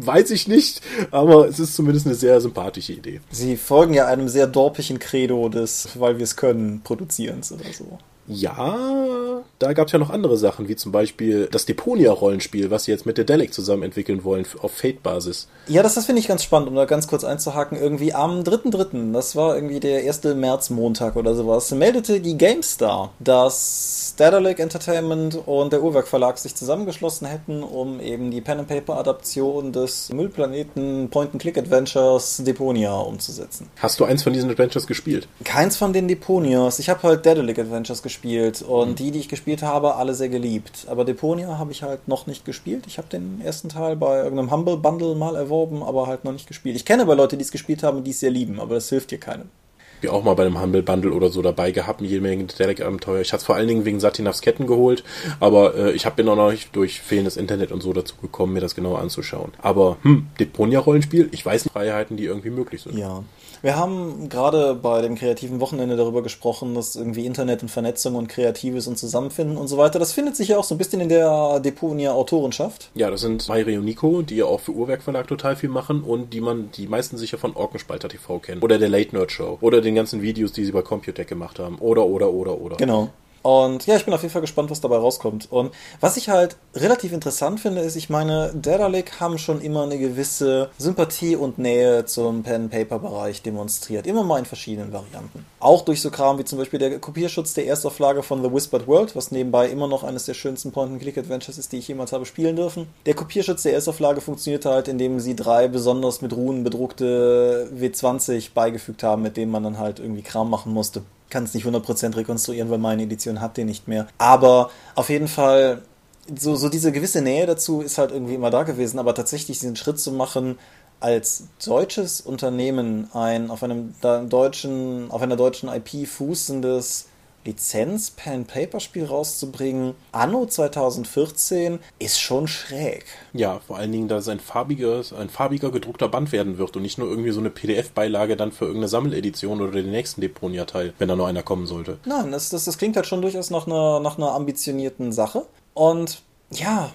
weiß ich nicht, aber es ist zumindest eine sehr sympathische Idee. Sie folgen ja einem sehr dorpigen Credo des, weil wir es können, Produzierens oder so. Ja, da gab es ja noch andere Sachen, wie zum Beispiel das Deponia-Rollenspiel, was sie jetzt mit der Delic zusammen entwickeln wollen, auf Fate-Basis. Ja, das, das finde ich ganz spannend, um da ganz kurz einzuhaken. Irgendwie am 3.3., das war irgendwie der 1. März-Montag oder sowas, meldete die GameStar, dass Daedalic Entertainment und der Uhrwerk Verlag sich zusammengeschlossen hätten, um eben die Pen-and-Paper-Adaption des Müllplaneten Point-and-Click-Adventures Deponia umzusetzen. Hast du eins von diesen Adventures gespielt? Keins von den Deponias. Ich habe halt Daedalic Adventures gespielt gespielt und mhm. die, die ich gespielt habe, alle sehr geliebt. Aber Deponia habe ich halt noch nicht gespielt. Ich habe den ersten Teil bei irgendeinem Humble Bundle mal erworben, aber halt noch nicht gespielt. Ich kenne aber Leute, die es gespielt haben und die es sehr lieben, aber das hilft dir keinem. Ich auch mal bei einem Humble Bundle oder so dabei gehabt, jede Menge Derek-Abenteuer. Ich hatte es vor allen Dingen wegen Satinavs Ketten geholt, aber äh, ich habe bin auch noch nicht durch fehlendes Internet und so dazu gekommen, mir das genauer anzuschauen. Aber hm, Deponia-Rollenspiel, ich weiß nicht, Freiheiten, die irgendwie möglich sind. Ja. Wir haben gerade bei dem kreativen Wochenende darüber gesprochen, dass irgendwie Internet und Vernetzung und Kreatives und Zusammenfinden und so weiter, das findet sich ja auch so ein bisschen in der Deponia Autorenschaft. Ja, das sind Mayri und Nico, die ja auch für Uhrwerk Verlag total viel machen und die man, die meisten sicher von Orkenspalter TV kennen. Oder der Late Nerd Show. Oder den ganzen Videos, die sie bei Computec gemacht haben. Oder, oder, oder, oder. Genau. Und ja, ich bin auf jeden Fall gespannt, was dabei rauskommt. Und was ich halt relativ interessant finde, ist, ich meine, Daedalic haben schon immer eine gewisse Sympathie und Nähe zum Pen-Paper-Bereich demonstriert. Immer mal in verschiedenen Varianten. Auch durch so Kram wie zum Beispiel der Kopierschutz der Erstauflage von The Whispered World, was nebenbei immer noch eines der schönsten Point-and-Click-Adventures ist, die ich jemals habe spielen dürfen. Der Kopierschutz der Erstauflage funktioniert halt, indem sie drei besonders mit Runen bedruckte W20 beigefügt haben, mit denen man dann halt irgendwie Kram machen musste kann es nicht 100% rekonstruieren, weil meine Edition hat den nicht mehr. Aber auf jeden Fall, so, so diese gewisse Nähe dazu ist halt irgendwie immer da gewesen, aber tatsächlich diesen Schritt zu machen, als deutsches Unternehmen ein auf einem deutschen, auf einer deutschen IP fußendes Lizenz-Pen-Paper-Spiel rauszubringen, anno 2014, ist schon schräg. Ja, vor allen Dingen, dass es ein farbiges, ein farbiger gedruckter Band werden wird und nicht nur irgendwie so eine PDF-Beilage dann für irgendeine Sammeledition oder den nächsten Deponia-Teil, wenn da noch einer kommen sollte. Nein, das, das, das klingt halt schon durchaus nach einer, nach einer ambitionierten Sache. Und ja,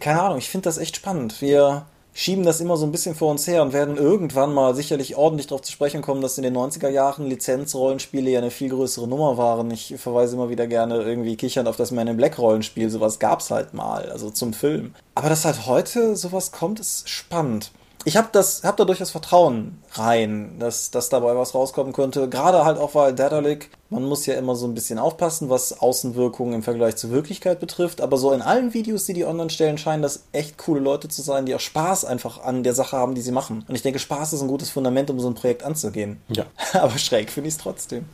keine Ahnung, ich finde das echt spannend. Wir schieben das immer so ein bisschen vor uns her und werden irgendwann mal sicherlich ordentlich darauf zu sprechen kommen, dass in den 90er Jahren Lizenzrollenspiele ja eine viel größere Nummer waren. Ich verweise immer wieder gerne irgendwie kichernd auf das Man in Black Rollenspiel. Sowas gab's halt mal, also zum Film. Aber dass halt heute sowas kommt, ist spannend ich habe das, habe da durchaus Vertrauen rein, dass, dass dabei was rauskommen könnte. Gerade halt auch, weil Daedalic, man muss ja immer so ein bisschen aufpassen, was Außenwirkungen im Vergleich zur Wirklichkeit betrifft. Aber so in allen Videos, die die online stellen, scheinen das echt coole Leute zu sein, die auch Spaß einfach an der Sache haben, die sie machen. Und ich denke, Spaß ist ein gutes Fundament, um so ein Projekt anzugehen. Ja. Aber schräg finde ich es trotzdem.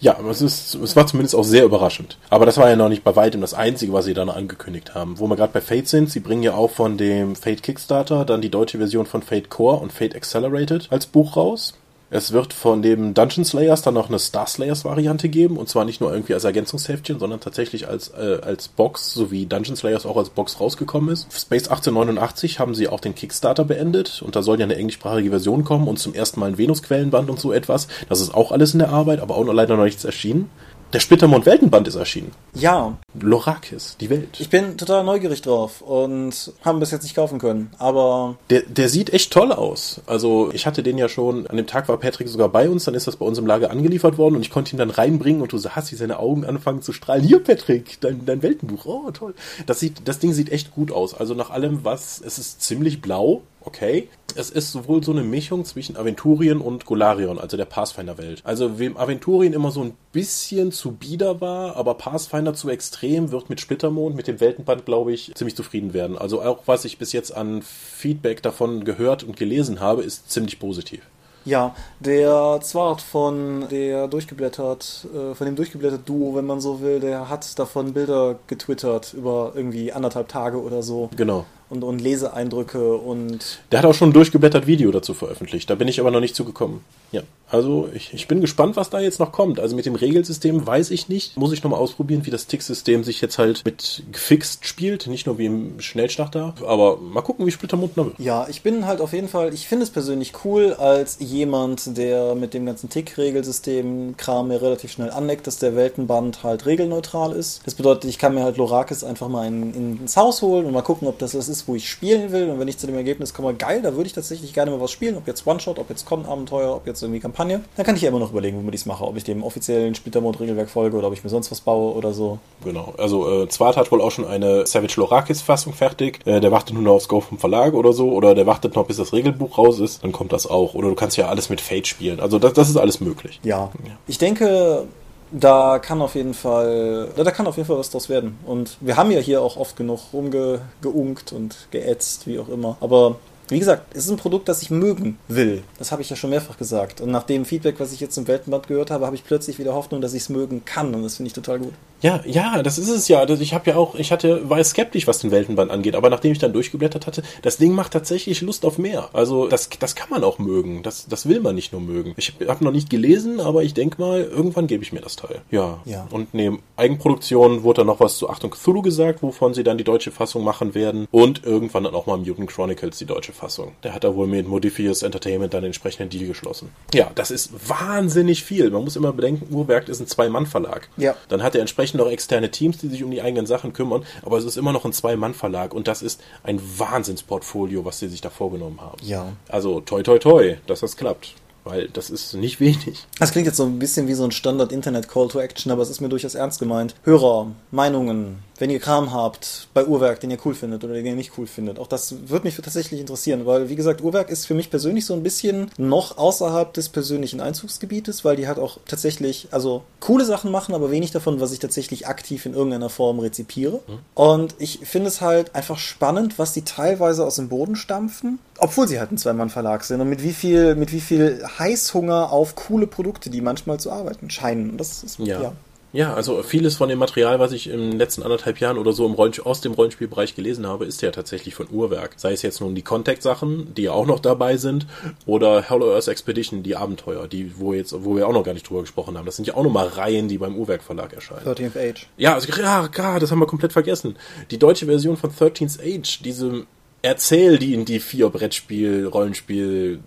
Ja, es, ist, es war zumindest auch sehr überraschend. Aber das war ja noch nicht bei weitem das Einzige, was sie dann angekündigt haben. Wo wir gerade bei Fate sind, sie bringen ja auch von dem Fate Kickstarter dann die deutsche Version von Fate Core und Fate Accelerated als Buch raus. Es wird von dem Dungeon Slayers dann noch eine Star Slayers Variante geben und zwar nicht nur irgendwie als Ergänzungsheftchen, sondern tatsächlich als äh, als Box, so wie Dungeon Slayers auch als Box rausgekommen ist. Space 1889 haben sie auch den Kickstarter beendet und da soll ja eine englischsprachige Version kommen und zum ersten Mal ein Venus Quellenband und so etwas. Das ist auch alles in der Arbeit, aber auch noch leider noch nichts erschienen. Der Splittermond Weltenband ist erschienen. Ja. Lorakis, die Welt. Ich bin total neugierig drauf und haben bis jetzt nicht kaufen können, aber. Der, der sieht echt toll aus. Also, ich hatte den ja schon, an dem Tag war Patrick sogar bei uns, dann ist das bei uns im Lager angeliefert worden und ich konnte ihn dann reinbringen und du hast wie seine Augen anfangen zu strahlen. Hier, Patrick, dein, dein Weltenbuch. Oh, toll. Das sieht, das Ding sieht echt gut aus. Also, nach allem, was, es ist ziemlich blau, okay. Es ist sowohl so eine Mischung zwischen Aventurien und Golarion, also der Pathfinder-Welt. Also wem Aventurien immer so ein bisschen zu bieder war, aber Pathfinder zu extrem, wird mit Splittermond, mit dem Weltenband, glaube ich, ziemlich zufrieden werden. Also auch was ich bis jetzt an Feedback davon gehört und gelesen habe, ist ziemlich positiv. Ja, der Zwart von der durchgeblättert, äh, von dem durchgeblättert Duo, wenn man so will, der hat davon Bilder getwittert über irgendwie anderthalb Tage oder so. Genau und, und Leseeindrücke und. Der hat auch schon ein durchgeblättert Video dazu veröffentlicht. Da bin ich aber noch nicht zugekommen. Ja, also ich, ich bin gespannt, was da jetzt noch kommt. Also mit dem Regelsystem weiß ich nicht. Muss ich nochmal ausprobieren, wie das Tick-System sich jetzt halt mit gefixt spielt. Nicht nur wie im Schnellstarter. Aber mal gucken, wie Splittermund noch wird. Ja, ich bin halt auf jeden Fall, ich finde es persönlich cool, als jemand, der mit dem ganzen Tick-Regelsystem-Kram mir relativ schnell anneckt, dass der Weltenband halt regelneutral ist. Das bedeutet, ich kann mir halt Lorakis einfach mal in, in, ins Haus holen und mal gucken, ob das das ist, wo ich spielen will. Und wenn ich zu dem Ergebnis komme, geil, da würde ich tatsächlich gerne mal was spielen. Ob jetzt One-Shot, ob jetzt Con-Abenteuer, ob jetzt irgendwie Kampagne. Dann kann ich ja immer noch überlegen, womit ich es mache. Ob ich dem offiziellen Splittermode-Regelwerk folge oder ob ich mir sonst was baue oder so. Genau. Also äh, Zwart hat wohl auch schon eine Savage Lorakis-Fassung fertig. Äh, der wartet nur noch aufs Go vom Verlag oder so. Oder der wartet noch, bis das Regelbuch raus ist. Dann kommt das auch. Oder du kannst ja alles mit Fate spielen. Also das, das ist alles möglich. Ja. ja. Ich denke, da kann auf jeden Fall, da kann auf jeden Fall was draus werden. Und wir haben ja hier auch oft genug rumgeunkt und geätzt, wie auch immer. Aber wie gesagt, es ist ein Produkt, das ich mögen will. Das habe ich ja schon mehrfach gesagt. Und nach dem Feedback, was ich jetzt im Weltenband gehört habe, habe ich plötzlich wieder Hoffnung, dass ich es mögen kann. Und das finde ich total gut. Ja, ja, das ist es ja. Ich habe ja auch, ich hatte, war skeptisch, was den Weltenband angeht, aber nachdem ich dann durchgeblättert hatte, das Ding macht tatsächlich Lust auf mehr. Also das, das kann man auch mögen. Das, das will man nicht nur mögen. Ich habe noch nicht gelesen, aber ich denke mal, irgendwann gebe ich mir das Teil. Ja. ja. Und neben Eigenproduktion wurde dann noch was zu Achtung Cthulhu gesagt, wovon sie dann die deutsche Fassung machen werden. Und irgendwann dann auch mal Mutant Chronicles die deutsche Fassung. Der hat da wohl mit Modifius Entertainment dann den entsprechenden Deal geschlossen. Ja, das ist wahnsinnig viel. Man muss immer bedenken, Urwerk ist ein Zwei-Mann-Verlag. Ja. Dann hat er entsprechend entsprechend noch externe Teams, die sich um die eigenen Sachen kümmern, aber es ist immer noch ein Zwei-Mann-Verlag und das ist ein Wahnsinnsportfolio, was sie sich da vorgenommen haben. Ja. Also toi toi toi, dass das klappt. weil das ist nicht wenig. Das klingt jetzt so ein bisschen wie so ein Standard-Internet-Call to Action, aber es ist mir durchaus ernst gemeint. Hörer, Meinungen, wenn ihr Kram habt bei Uhrwerk, den ihr cool findet oder den ihr nicht cool findet. Auch das würde mich tatsächlich interessieren, weil, wie gesagt, Uhrwerk ist für mich persönlich so ein bisschen noch außerhalb des persönlichen Einzugsgebietes, weil die halt auch tatsächlich, also coole Sachen machen, aber wenig davon, was ich tatsächlich aktiv in irgendeiner Form rezipiere. Mhm. Und ich finde es halt einfach spannend, was die teilweise aus dem Boden stampfen, obwohl sie halt ein Zwei-Mann-Verlag sind und mit wie viel, mit wie viel Heißhunger auf coole Produkte, die manchmal zu arbeiten scheinen. Und das ist, ja. ja. Ja, also vieles von dem Material, was ich in den letzten anderthalb Jahren oder so im Rollen aus dem Rollenspielbereich gelesen habe, ist ja tatsächlich von Uhrwerk. Sei es jetzt nun die Contact-Sachen, die ja auch noch dabei sind, oder Hollow Earth Expedition, die Abenteuer, die, wo jetzt, wo wir auch noch gar nicht drüber gesprochen haben. Das sind ja auch nochmal Reihen, die beim Uhrwerk Verlag erscheinen. 13th Age. Ja, also, ja, gar, das haben wir komplett vergessen. Die deutsche Version von 13th Age, diese Erzähl die in die vier Brettspiel, Rollenspiel,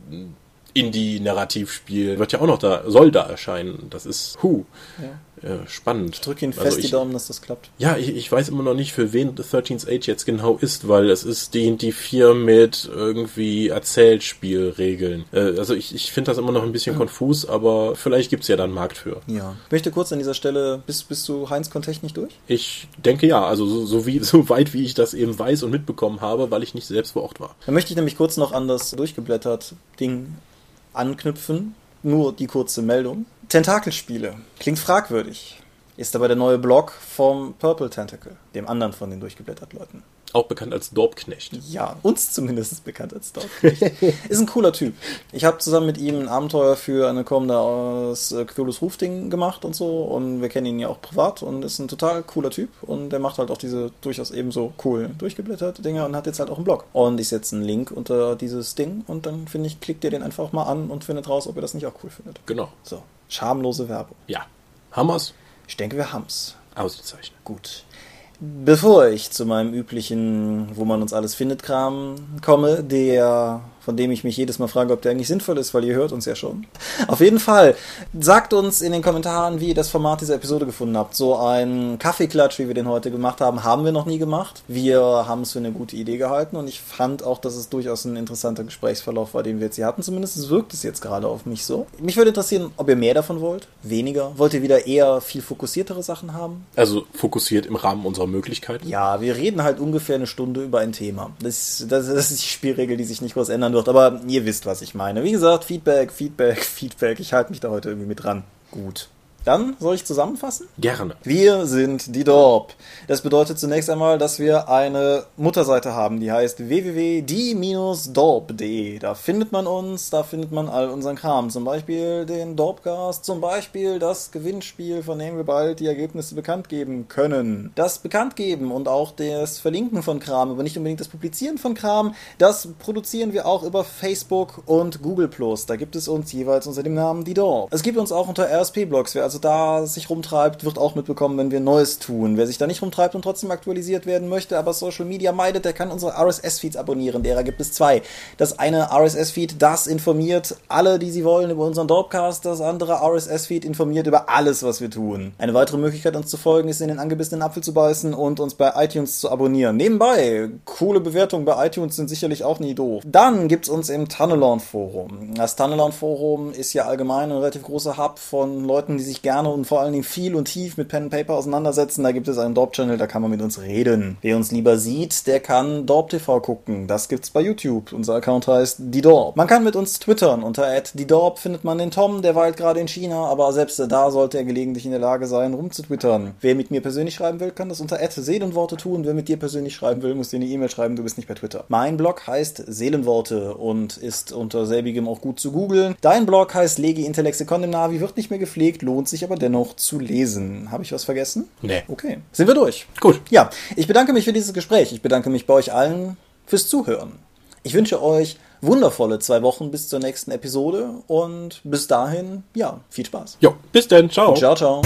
Indie-Narrativspiel wird ja auch noch da, soll da erscheinen. Das ist, hu. Ja. Äh, spannend. Ich drücke Ihnen fest also ich, die Daumen, dass das klappt. Ja, ich, ich weiß immer noch nicht, für wen The 13th Age jetzt genau ist, weil es ist die, die vier mit irgendwie Erzählspielregeln. Äh, also ich, ich finde das immer noch ein bisschen ja. konfus, aber vielleicht gibt es ja dann einen Markt für. Ja. Ich möchte kurz an dieser Stelle, bist, bist du Heinz Kontechnik durch? Ich denke ja, also so, so, wie, so weit wie ich das eben weiß und mitbekommen habe, weil ich nicht selbst vor Ort war. Dann möchte ich nämlich kurz noch an das durchgeblättert Ding anknüpfen. Nur die kurze Meldung. Tentakelspiele. Klingt fragwürdig. Ist aber der neue Blog vom Purple Tentacle, dem anderen von den durchgeblätterten Leuten. Auch bekannt als Dorpknecht. Ja, uns zumindest bekannt als Dorpknecht. ist ein cooler Typ. Ich habe zusammen mit ihm ein Abenteuer für eine kommende aus äh, Cthulhu's Rufding gemacht und so. Und wir kennen ihn ja auch privat und ist ein total cooler Typ. Und der macht halt auch diese durchaus ebenso cool durchgeblätterte Dinge und hat jetzt halt auch einen Blog. Und ich setze einen Link unter dieses Ding und dann finde ich, klickt ihr den einfach mal an und findet raus, ob ihr das nicht auch cool findet. Genau. So. Schamlose Werbung. Ja. Hammers? Ich denke, wir haben's. Ausgezeichnet. Gut. Bevor ich zu meinem üblichen, wo man uns alles findet, Kram komme, der von dem ich mich jedes Mal frage, ob der eigentlich sinnvoll ist, weil ihr hört uns ja schon. Auf jeden Fall, sagt uns in den Kommentaren, wie ihr das Format dieser Episode gefunden habt. So ein Kaffeeklatsch, wie wir den heute gemacht haben, haben wir noch nie gemacht. Wir haben es für eine gute Idee gehalten und ich fand auch, dass es durchaus ein interessanter Gesprächsverlauf war, den wir jetzt hier hatten. Zumindest wirkt es jetzt gerade auf mich so. Mich würde interessieren, ob ihr mehr davon wollt, weniger. Wollt ihr wieder eher viel fokussiertere Sachen haben? Also fokussiert im Rahmen unserer Möglichkeiten? Ja, wir reden halt ungefähr eine Stunde über ein Thema. Das, das, das ist die Spielregel, die sich nicht groß ändern wird, aber ihr wisst, was ich meine. Wie gesagt, Feedback, Feedback, Feedback. Ich halte mich da heute irgendwie mit dran. Gut. Dann soll ich zusammenfassen? Gerne. Wir sind die Dorp. Das bedeutet zunächst einmal, dass wir eine Mutterseite haben, die heißt www.die-dorp.de. Da findet man uns, da findet man all unseren Kram. Zum Beispiel den Dorpcast, zum Beispiel das Gewinnspiel, von dem wir bald die Ergebnisse bekannt geben können. Das Bekanntgeben und auch das Verlinken von Kram, aber nicht unbedingt das Publizieren von Kram, das produzieren wir auch über Facebook und Google+. Da gibt es uns jeweils unter dem Namen die Dorp. Es gibt uns auch unter RSP-Blogs. Wer also also da sich rumtreibt, wird auch mitbekommen, wenn wir Neues tun. Wer sich da nicht rumtreibt und trotzdem aktualisiert werden möchte, aber Social Media meidet, der kann unsere RSS-Feeds abonnieren. Derer gibt es zwei. Das eine RSS-Feed, das informiert alle, die sie wollen, über unseren Dorpcast. Das andere RSS-Feed informiert über alles, was wir tun. Eine weitere Möglichkeit, uns zu folgen, ist in den angebissenen Apfel zu beißen und uns bei iTunes zu abonnieren. Nebenbei, coole Bewertungen bei iTunes sind sicherlich auch nie doof. Dann gibt's uns im Tunnelon-Forum. Das Tunnelon-Forum ist ja allgemein ein relativ großer Hub von Leuten, die sich gerne und vor allen Dingen viel und tief mit Pen and Paper auseinandersetzen. Da gibt es einen Dorp-Channel, da kann man mit uns reden. Wer uns lieber sieht, der kann Dorp TV gucken. Das gibt's bei YouTube. Unser Account heißt Die Dorp. Man kann mit uns twittern. Unter die Dorp findet man den Tom, der weilt gerade in China, aber selbst da sollte er gelegentlich in der Lage sein, rumzutwittern. Wer mit mir persönlich schreiben will, kann das unter Seelenworte tun. Wer mit dir persönlich schreiben will, muss dir eine E-Mail schreiben, du bist nicht bei Twitter. Mein Blog heißt Seelenworte und ist unter selbigem auch gut zu googeln. Dein Blog heißt Legi Intellexikon im Navi, wird nicht mehr gepflegt, lohnt sich aber dennoch zu lesen. Habe ich was vergessen? Nee. Okay. Sind wir durch? Gut. Ja, ich bedanke mich für dieses Gespräch. Ich bedanke mich bei euch allen fürs Zuhören. Ich wünsche euch wundervolle zwei Wochen bis zur nächsten Episode und bis dahin, ja, viel Spaß. Jo, bis dann. Ciao. Ciao, ciao.